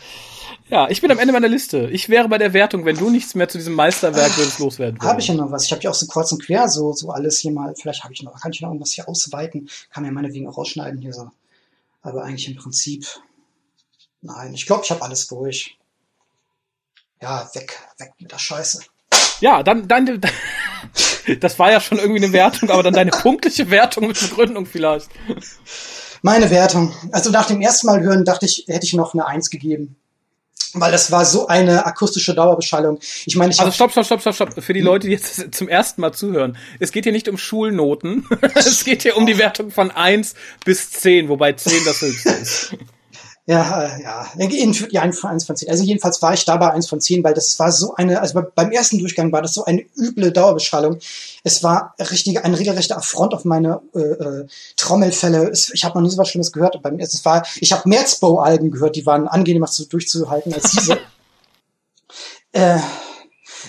Ja, ich bin am Ende meiner Liste. Ich wäre bei der Wertung, wenn du nichts mehr zu diesem Meisterwerk würdest loswerden. Habe ich ja noch was. Ich habe ja auch so kurz und quer so, so alles hier mal. Vielleicht habe ich noch, kann ich noch irgendwas hier ausweiten. Kann mir meinetwegen auch rausschneiden hier so. Aber eigentlich im Prinzip, nein. Ich glaube, ich habe alles durch. Ja, weg, weg mit der Scheiße. Ja, dann, dann, [LAUGHS] das war ja schon irgendwie eine Wertung, aber dann deine punktliche Wertung mit Begründung vielleicht. Meine Wertung. Also nach dem ersten Mal hören dachte ich, hätte ich noch eine Eins gegeben. Weil das war so eine akustische Dauerbeschallung. Ich meine, ich Also stopp, stopp, stopp, stopp, stopp. Für die Leute, die jetzt zum ersten Mal zuhören. Es geht hier nicht um Schulnoten. [LAUGHS] es geht hier um die Wertung von eins bis zehn, wobei zehn das höchste ist. [LAUGHS] Ja, äh, ja, ja, eins von zehn. Also jedenfalls war ich dabei eins von zehn, weil das war so eine, also beim ersten Durchgang war das so eine üble Dauerbeschallung. Es war richtig, ein regelrechter Affront auf meine äh, äh, Trommelfälle. Es, ich habe noch nie so was Schlimmes gehört. Beim, es war, ich habe Merzbow-Alben gehört, die waren angenehmer zu, durchzuhalten als diese. [LAUGHS] äh,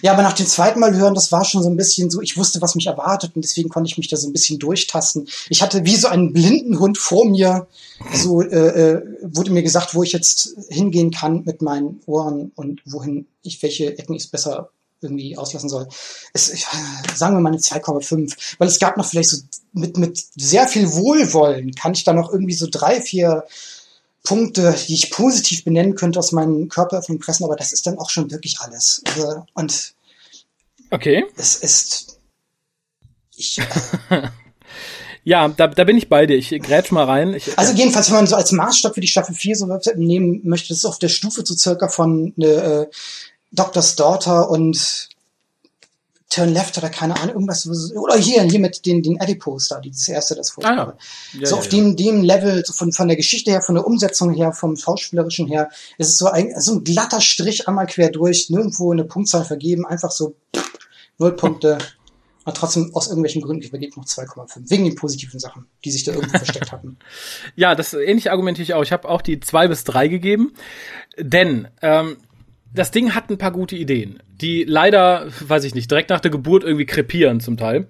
ja, aber nach dem zweiten Mal hören, das war schon so ein bisschen so, ich wusste, was mich erwartet und deswegen konnte ich mich da so ein bisschen durchtasten. Ich hatte wie so einen blinden Hund vor mir, so äh, äh, wurde mir gesagt, wo ich jetzt hingehen kann mit meinen Ohren und wohin ich, welche Ecken ich besser irgendwie auslassen soll. Es, ich, sagen wir mal eine 2,5, weil es gab noch vielleicht so mit, mit sehr viel Wohlwollen kann ich da noch irgendwie so drei, vier Punkte, die ich positiv benennen könnte aus meinen Körperöffnungen pressen, aber das ist dann auch schon wirklich alles. Also, und okay. es ist ich, [LAUGHS] Ja, da, da bin ich bei dir. Ich grätsch mal rein. Ich, also jedenfalls, wenn man so als Maßstab für die Staffel 4 so nehmen möchte, das ist auf der Stufe so circa von äh, Doctor's Daughter und Turn Left oder keine Ahnung, irgendwas, oder hier, hier mit den, den Adipose da, dieses erste, das Ah, ja. Ja, so ja, auf ja. dem, dem Level, so von, von der Geschichte her, von der Umsetzung her, vom Schauspielerischen her, ist es so ein, so ein glatter Strich einmal quer durch, nirgendwo eine Punktzahl vergeben, einfach so pff, null Punkte. Aber trotzdem aus irgendwelchen Gründen, ich übergebe noch 2,5. Wegen den positiven Sachen, die sich da irgendwo versteckt hatten. [LAUGHS] Ja, das ähnlich argumentiere ich auch. Ich habe auch die zwei bis drei gegeben, denn ähm, das Ding hat ein paar gute Ideen, die leider, weiß ich nicht, direkt nach der Geburt irgendwie krepieren zum Teil.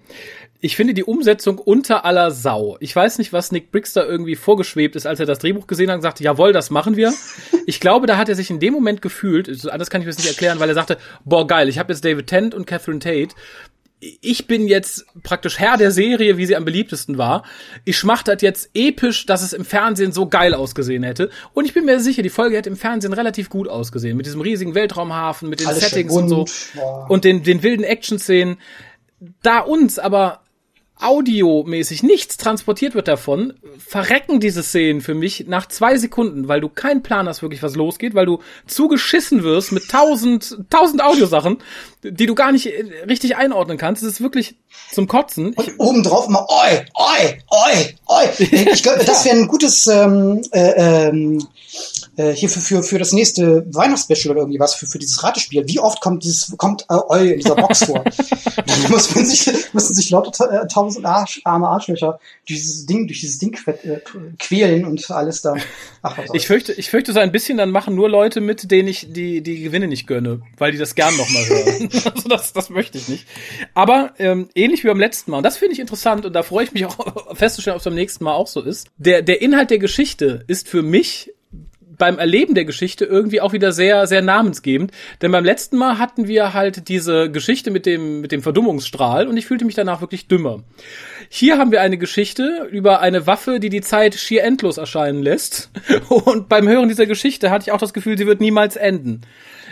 Ich finde die Umsetzung unter aller Sau. Ich weiß nicht, was Nick da irgendwie vorgeschwebt ist, als er das Drehbuch gesehen hat und sagte, jawohl, das machen wir. [LAUGHS] Ich glaube, da hat er sich in dem Moment gefühlt, anders kann ich mir das nicht erklären, weil er sagte, boah, geil, ich habe jetzt David Tennant und Catherine Tate ich bin jetzt praktisch Herr der Serie, wie sie am beliebtesten war. Ich mach das jetzt episch, dass es im Fernsehen so geil ausgesehen hätte. Und ich bin mir sicher, die Folge hätte im Fernsehen relativ gut ausgesehen. Mit diesem riesigen Weltraumhafen, mit den Alles Settings und so. ja. Und den, den wilden Action-Szenen. Da uns aber audiomäßig nichts transportiert wird davon, verrecken diese Szenen für mich nach zwei Sekunden, weil du keinen Plan hast wirklich, was losgeht, weil du zugeschissen wirst mit tausend, tausend Audiosachen, die du gar nicht äh, richtig einordnen kannst. Es ist wirklich zum Kotzen. Ich, Und obendrauf immer oi, oi, oi, oi. [LAUGHS] Ich glaube, das wäre ein gutes ähm, äh, ähm, äh, hier für, für, für das nächste Weihnachtsspecial oder irgendwie was, für, für dieses Ratespiel. Wie oft kommt dieses, kommt äh, oi in dieser Box vor? Dann [LAUGHS] [LAUGHS] muss man sich, müssen sich lauter ta- tausend Arsch, arme Arschlöcher durch dieses Ding, durch dieses Ding äh, quälen und alles da. Ach, was ich fürchte, ich fürchte so ein bisschen, dann machen nur Leute mit, denen ich die, die Gewinne nicht gönne, weil die das gern nochmal hören. [LAUGHS] [LAUGHS] also das, das möchte ich nicht. Aber ähm, ähnlich wie beim letzten Mal, und das finde ich interessant und da freue ich mich auch [LAUGHS] festzustellen, ob es beim nächsten Mal auch so ist. Der, der Inhalt der Geschichte ist für mich beim Erleben der Geschichte irgendwie auch wieder sehr, sehr namensgebend. Denn beim letzten Mal hatten wir halt diese Geschichte mit dem, mit dem Verdummungsstrahl und ich fühlte mich danach wirklich dümmer. Hier haben wir eine Geschichte über eine Waffe, die die Zeit schier endlos erscheinen lässt. [LAUGHS] Und beim Hören dieser Geschichte hatte ich auch das Gefühl, sie wird niemals enden.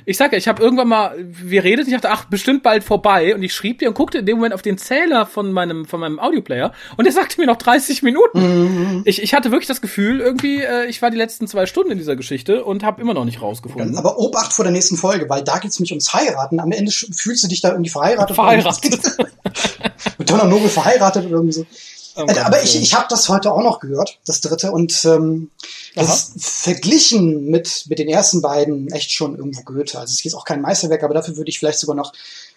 Ich sag ja, ich habe irgendwann mal, wir redet, ich dachte, ach, bestimmt bald vorbei. Und ich schrieb dir und guckte in dem Moment auf den Zähler von meinem, von meinem Audioplayer und der sagte mir noch 30 Minuten. Ich, ich hatte wirklich das Gefühl, irgendwie, äh, ich war die letzten zwei Stunden in dieser Geschichte und habe immer noch nicht rausgefunden. Aber Obacht vor der nächsten Folge, weil da geht's nämlich ums Heiraten. Am Ende fühlst du dich da irgendwie verheiratet. Verheiratet. [LAUGHS] Mit Donner Nobel verheiratet oder irgendwie so. Äh, Gott, Aber ich, Willen. ich habe das heute auch noch gehört, das dritte, und ähm, das ist verglichen mit, mit den ersten beiden echt schon irgendwo Goethe. Also es ist jetzt auch kein Meisterwerk, aber dafür würde ich vielleicht sogar noch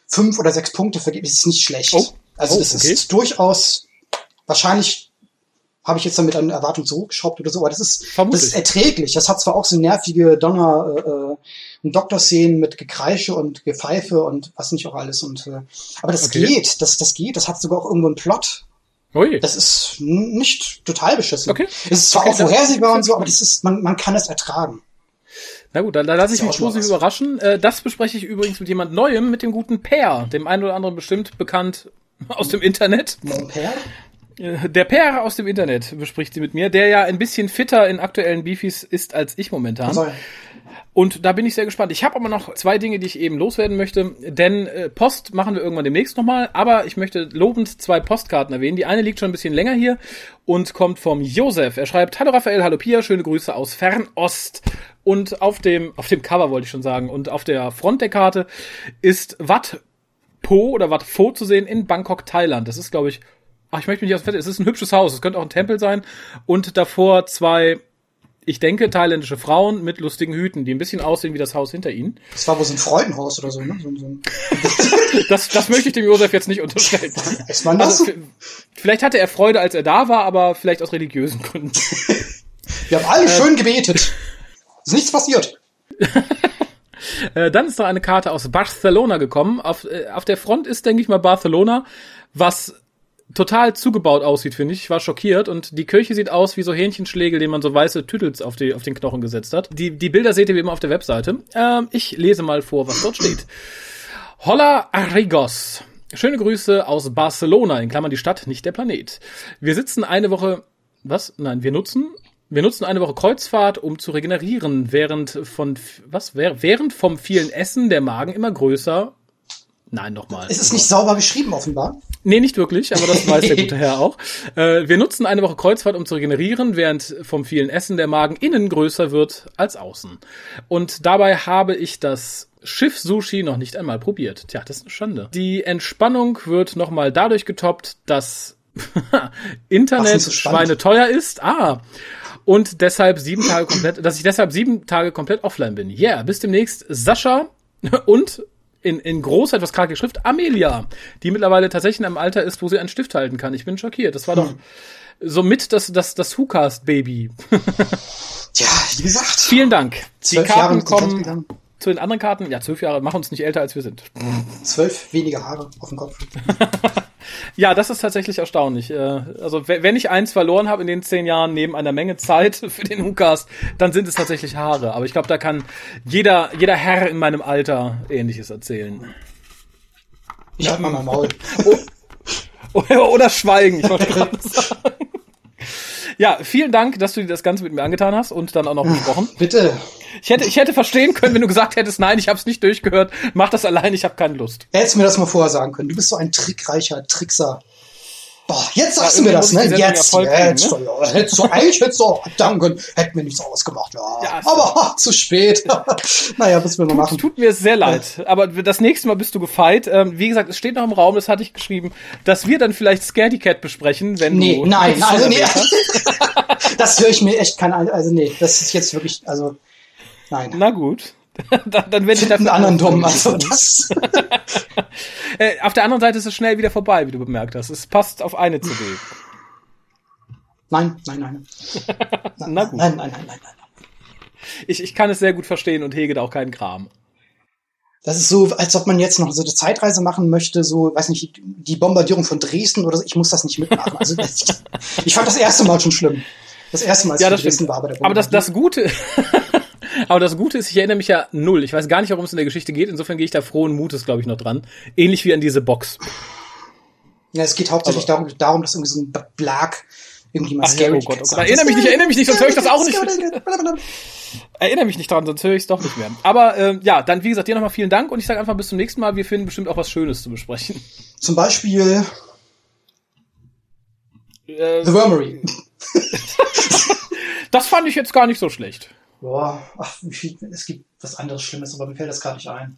fünf oder sechs Punkte vergeben. Es ist nicht schlecht. Oh. Also Oh, es okay. ist durchaus, wahrscheinlich habe ich jetzt damit eine Erwartung zurückgeschraubt oder so, aber das ist, das ist erträglich. Das hat zwar auch so nervige Donner- äh, äh, und Doktorszenen mit Gekreische und Gepfeife und was nicht auch alles. Und äh, aber das Okay. geht, das, das geht, das hat sogar auch irgendwo einen Plot. Ui. Das ist nicht total beschissen. Okay. Es ist zwar Okay, auch vorhersehbar und so, aber das ist, man, man kann es ertragen. Na gut, dann, dann lasse ich mich positiv überraschen. Äh, das bespreche ich übrigens mit jemand Neuem, mit dem guten Per, dem einen oder anderen bestimmt bekannt [LAUGHS] aus dem Internet. Père? Äh, Der Per aus dem Internet bespricht sie mit mir, der ja ein bisschen fitter in aktuellen Beefies ist als ich momentan. Also, Und da bin ich sehr gespannt. Ich habe aber noch zwei Dinge, die ich eben loswerden möchte, denn äh, Post machen wir irgendwann demnächst nochmal, aber ich möchte lobend zwei Postkarten erwähnen. Die eine liegt schon ein bisschen länger hier und kommt vom Josef. Er schreibt, Hallo Raphael, hallo Pia, schöne Grüße aus Fernost. Und auf dem, auf dem Cover wollte ich schon sagen, und auf der Front der Karte ist Wat Po oder Wat Pho zu sehen in Bangkok, Thailand. Das ist, glaube ich, ach, ich möchte mich nicht aus dem Fett, es ist ein hübsches Haus, es könnte auch ein Tempel sein. Und davor zwei ich denke, thailändische Frauen mit lustigen Hüten, die ein bisschen aussehen wie das Haus hinter ihnen. das war wohl so ein Freudenhaus oder so, ne? So, so [LAUGHS] Das, das möchte ich dem Josef jetzt nicht unterstellen. [LAUGHS] ist man das? Also, vielleicht hatte er Freude, als er da war, aber vielleicht aus religiösen Gründen. [LAUGHS] Wir haben alle schön gebetet. Ist nichts passiert. Äh, dann ist noch eine Karte aus Barcelona gekommen. Auf, äh, auf der Front ist, denke ich mal, Barcelona, was total zugebaut aussieht, finde ich. Ich war schockiert und die Kirche sieht aus wie so Hähnchenschlägel, denen man so weiße Tütels auf, die, auf den Knochen gesetzt hat. Die, die Bilder seht ihr wie immer auf der Webseite. Ähm, ich lese mal vor, was dort steht. Hola Arigos. Schöne Grüße aus Barcelona, in Klammern die Stadt, nicht der Planet. Wir sitzen eine Woche, was? Nein, wir nutzen, wir nutzen eine Woche Kreuzfahrt, um zu regenerieren, während von, was? Währ- Während vom vielen Essen der Magen immer größer. Nein, nochmal. Es ist nicht sauber geschrieben, offenbar. Nee, nicht wirklich, aber das weiß der [LAUGHS] gute Herr auch. Äh, wir nutzen eine Woche Kreuzfahrt, um zu regenerieren, während vom vielen Essen der Magen innen größer wird als außen. Und dabei habe ich das Schiff Sushi noch nicht einmal probiert. Tja, das ist eine Schande. Die Entspannung wird nochmal dadurch getoppt, dass [LAUGHS] Internet so spannend. schweineteuer ist. Ah. Und deshalb sieben Tage komplett, dass ich deshalb sieben Tage komplett offline bin. Yeah, bis demnächst Sascha und in, in großer, etwas karge Schrift Amelia, die mittlerweile tatsächlich in einem Alter ist, wo sie einen Stift halten kann. Ich bin schockiert. Das war doch somit das, das, das WhoCast-Baby. Tja, wie gesagt. Vielen Dank. Die Zwölf Jahre Karten Konzert kommen gegangen. Zu den anderen Karten. Ja, zwölf Jahre, machen uns nicht älter, als wir sind. Zwölf weniger Haare auf dem Kopf. [LAUGHS] Ja, das ist tatsächlich erstaunlich. Äh, Also we- wenn ich eins verloren habe in den zehn Jahren neben einer Menge Zeit [LAUGHS] für den WhoCast, dann sind es tatsächlich Haare. Aber ich glaube, da kann jeder, jeder Herr in meinem Alter Ähnliches erzählen. Ich hab mal mein Maul. [LAUGHS] Oder, oder schweigen, ich wollte gerade sagen. Ja, vielen Dank, dass du dir das Ganze mit mir angetan hast und dann auch noch besprochen. Bitte. Ich hätte, ich hätte verstehen können, wenn du gesagt hättest, nein, ich habe es nicht durchgehört, mach das allein, ich habe keine Lust. Hättest du mir das mal vorher sagen können. Du bist so ein trickreicher Trickser. Boah, jetzt sagst Ja, du mir das, ne? Jetzt, jetzt. Ja, hättest du, eigentlich hättest du auch danken, hätten wir nichts ausgemacht. Ja. Ja, Aber [LAUGHS] zu spät. [LAUGHS] naja, was will man machen? Tut mir sehr leid, aber das nächste Mal bist du gefeit. Ähm, wie gesagt, es steht noch im Raum, das hatte ich geschrieben, dass wir dann vielleicht Scaredy Cat besprechen, wenn Nee, du... nein, also nee. [LAUGHS] das höre ich mir echt kein, also nee, das ist jetzt wirklich, also, nein. Na gut. [LAUGHS] dann, dann werde ich einen dafür anderen dumm, also das. [LAUGHS] Äh, auf der anderen Seite ist es schnell wieder vorbei, wie du bemerkt hast. Es passt auf eine CD. Nein, nein, nein. Nein, [LAUGHS] Na gut. Nein, nein, nein, nein, nein. Ich, ich kann es sehr gut verstehen und hege da auch keinen Kram. Das ist so, als ob man jetzt noch so eine Zeitreise machen möchte, so, weiß nicht, die Bombardierung von Dresden oder so. Ich muss das nicht mitmachen. Also, das, ich fand das erste Mal schon schlimm. Das erste Mal, als Ja, ich das Dresden war bei der Aber das, das Bombardierung. Gute, [LAUGHS] aber das Gute ist, ich erinnere mich ja null. Ich weiß gar nicht, worum es in der Geschichte geht. Insofern gehe ich da frohen Mutes, glaube ich, noch dran. Ähnlich wie an diese Box. Ja, es geht hauptsächlich darum, darum, dass irgendwie so ein Blag irgendwie mal Ach ja, Scary oh Gott, oh Gott. Erinnere mich nicht, erinnere mich nicht, sonst höre ich das auch nicht. nicht. Erinnere mich nicht dran, sonst höre ich es doch nicht mehr. Aber ähm, ja, dann wie gesagt, dir nochmal vielen Dank und ich sage einfach bis zum nächsten Mal. Wir finden bestimmt auch was Schönes zu besprechen. Zum Beispiel Äh, The Wormery. [LAUGHS] das fand ich jetzt gar nicht so schlecht. Boah, ach, wie viel, es gibt was anderes Schlimmes, aber mir fällt das gar nicht ein.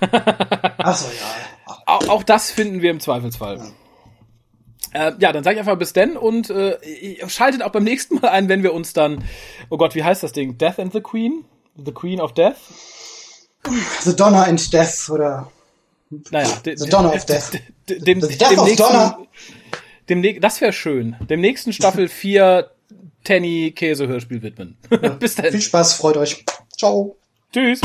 [LAUGHS] Ach so, ja. Auch, auch das finden wir im Zweifelsfall. Äh, ja, dann sage ich einfach bis denn und äh, schaltet auch beim nächsten Mal ein, wenn wir uns dann, oh Gott, wie heißt das Ding? Death and the Queen? The Queen of Death? The Donner and Death oder Naja, The Donner of Death. de- dem, The Death of Donner. Dem, das wäre schön. Dem nächsten Staffel [LAUGHS] 4 Tenny Käse Hörspiel widmen. [LAUGHS] bis Viel dann. Spaß, freut euch. Ciao. Tschüss.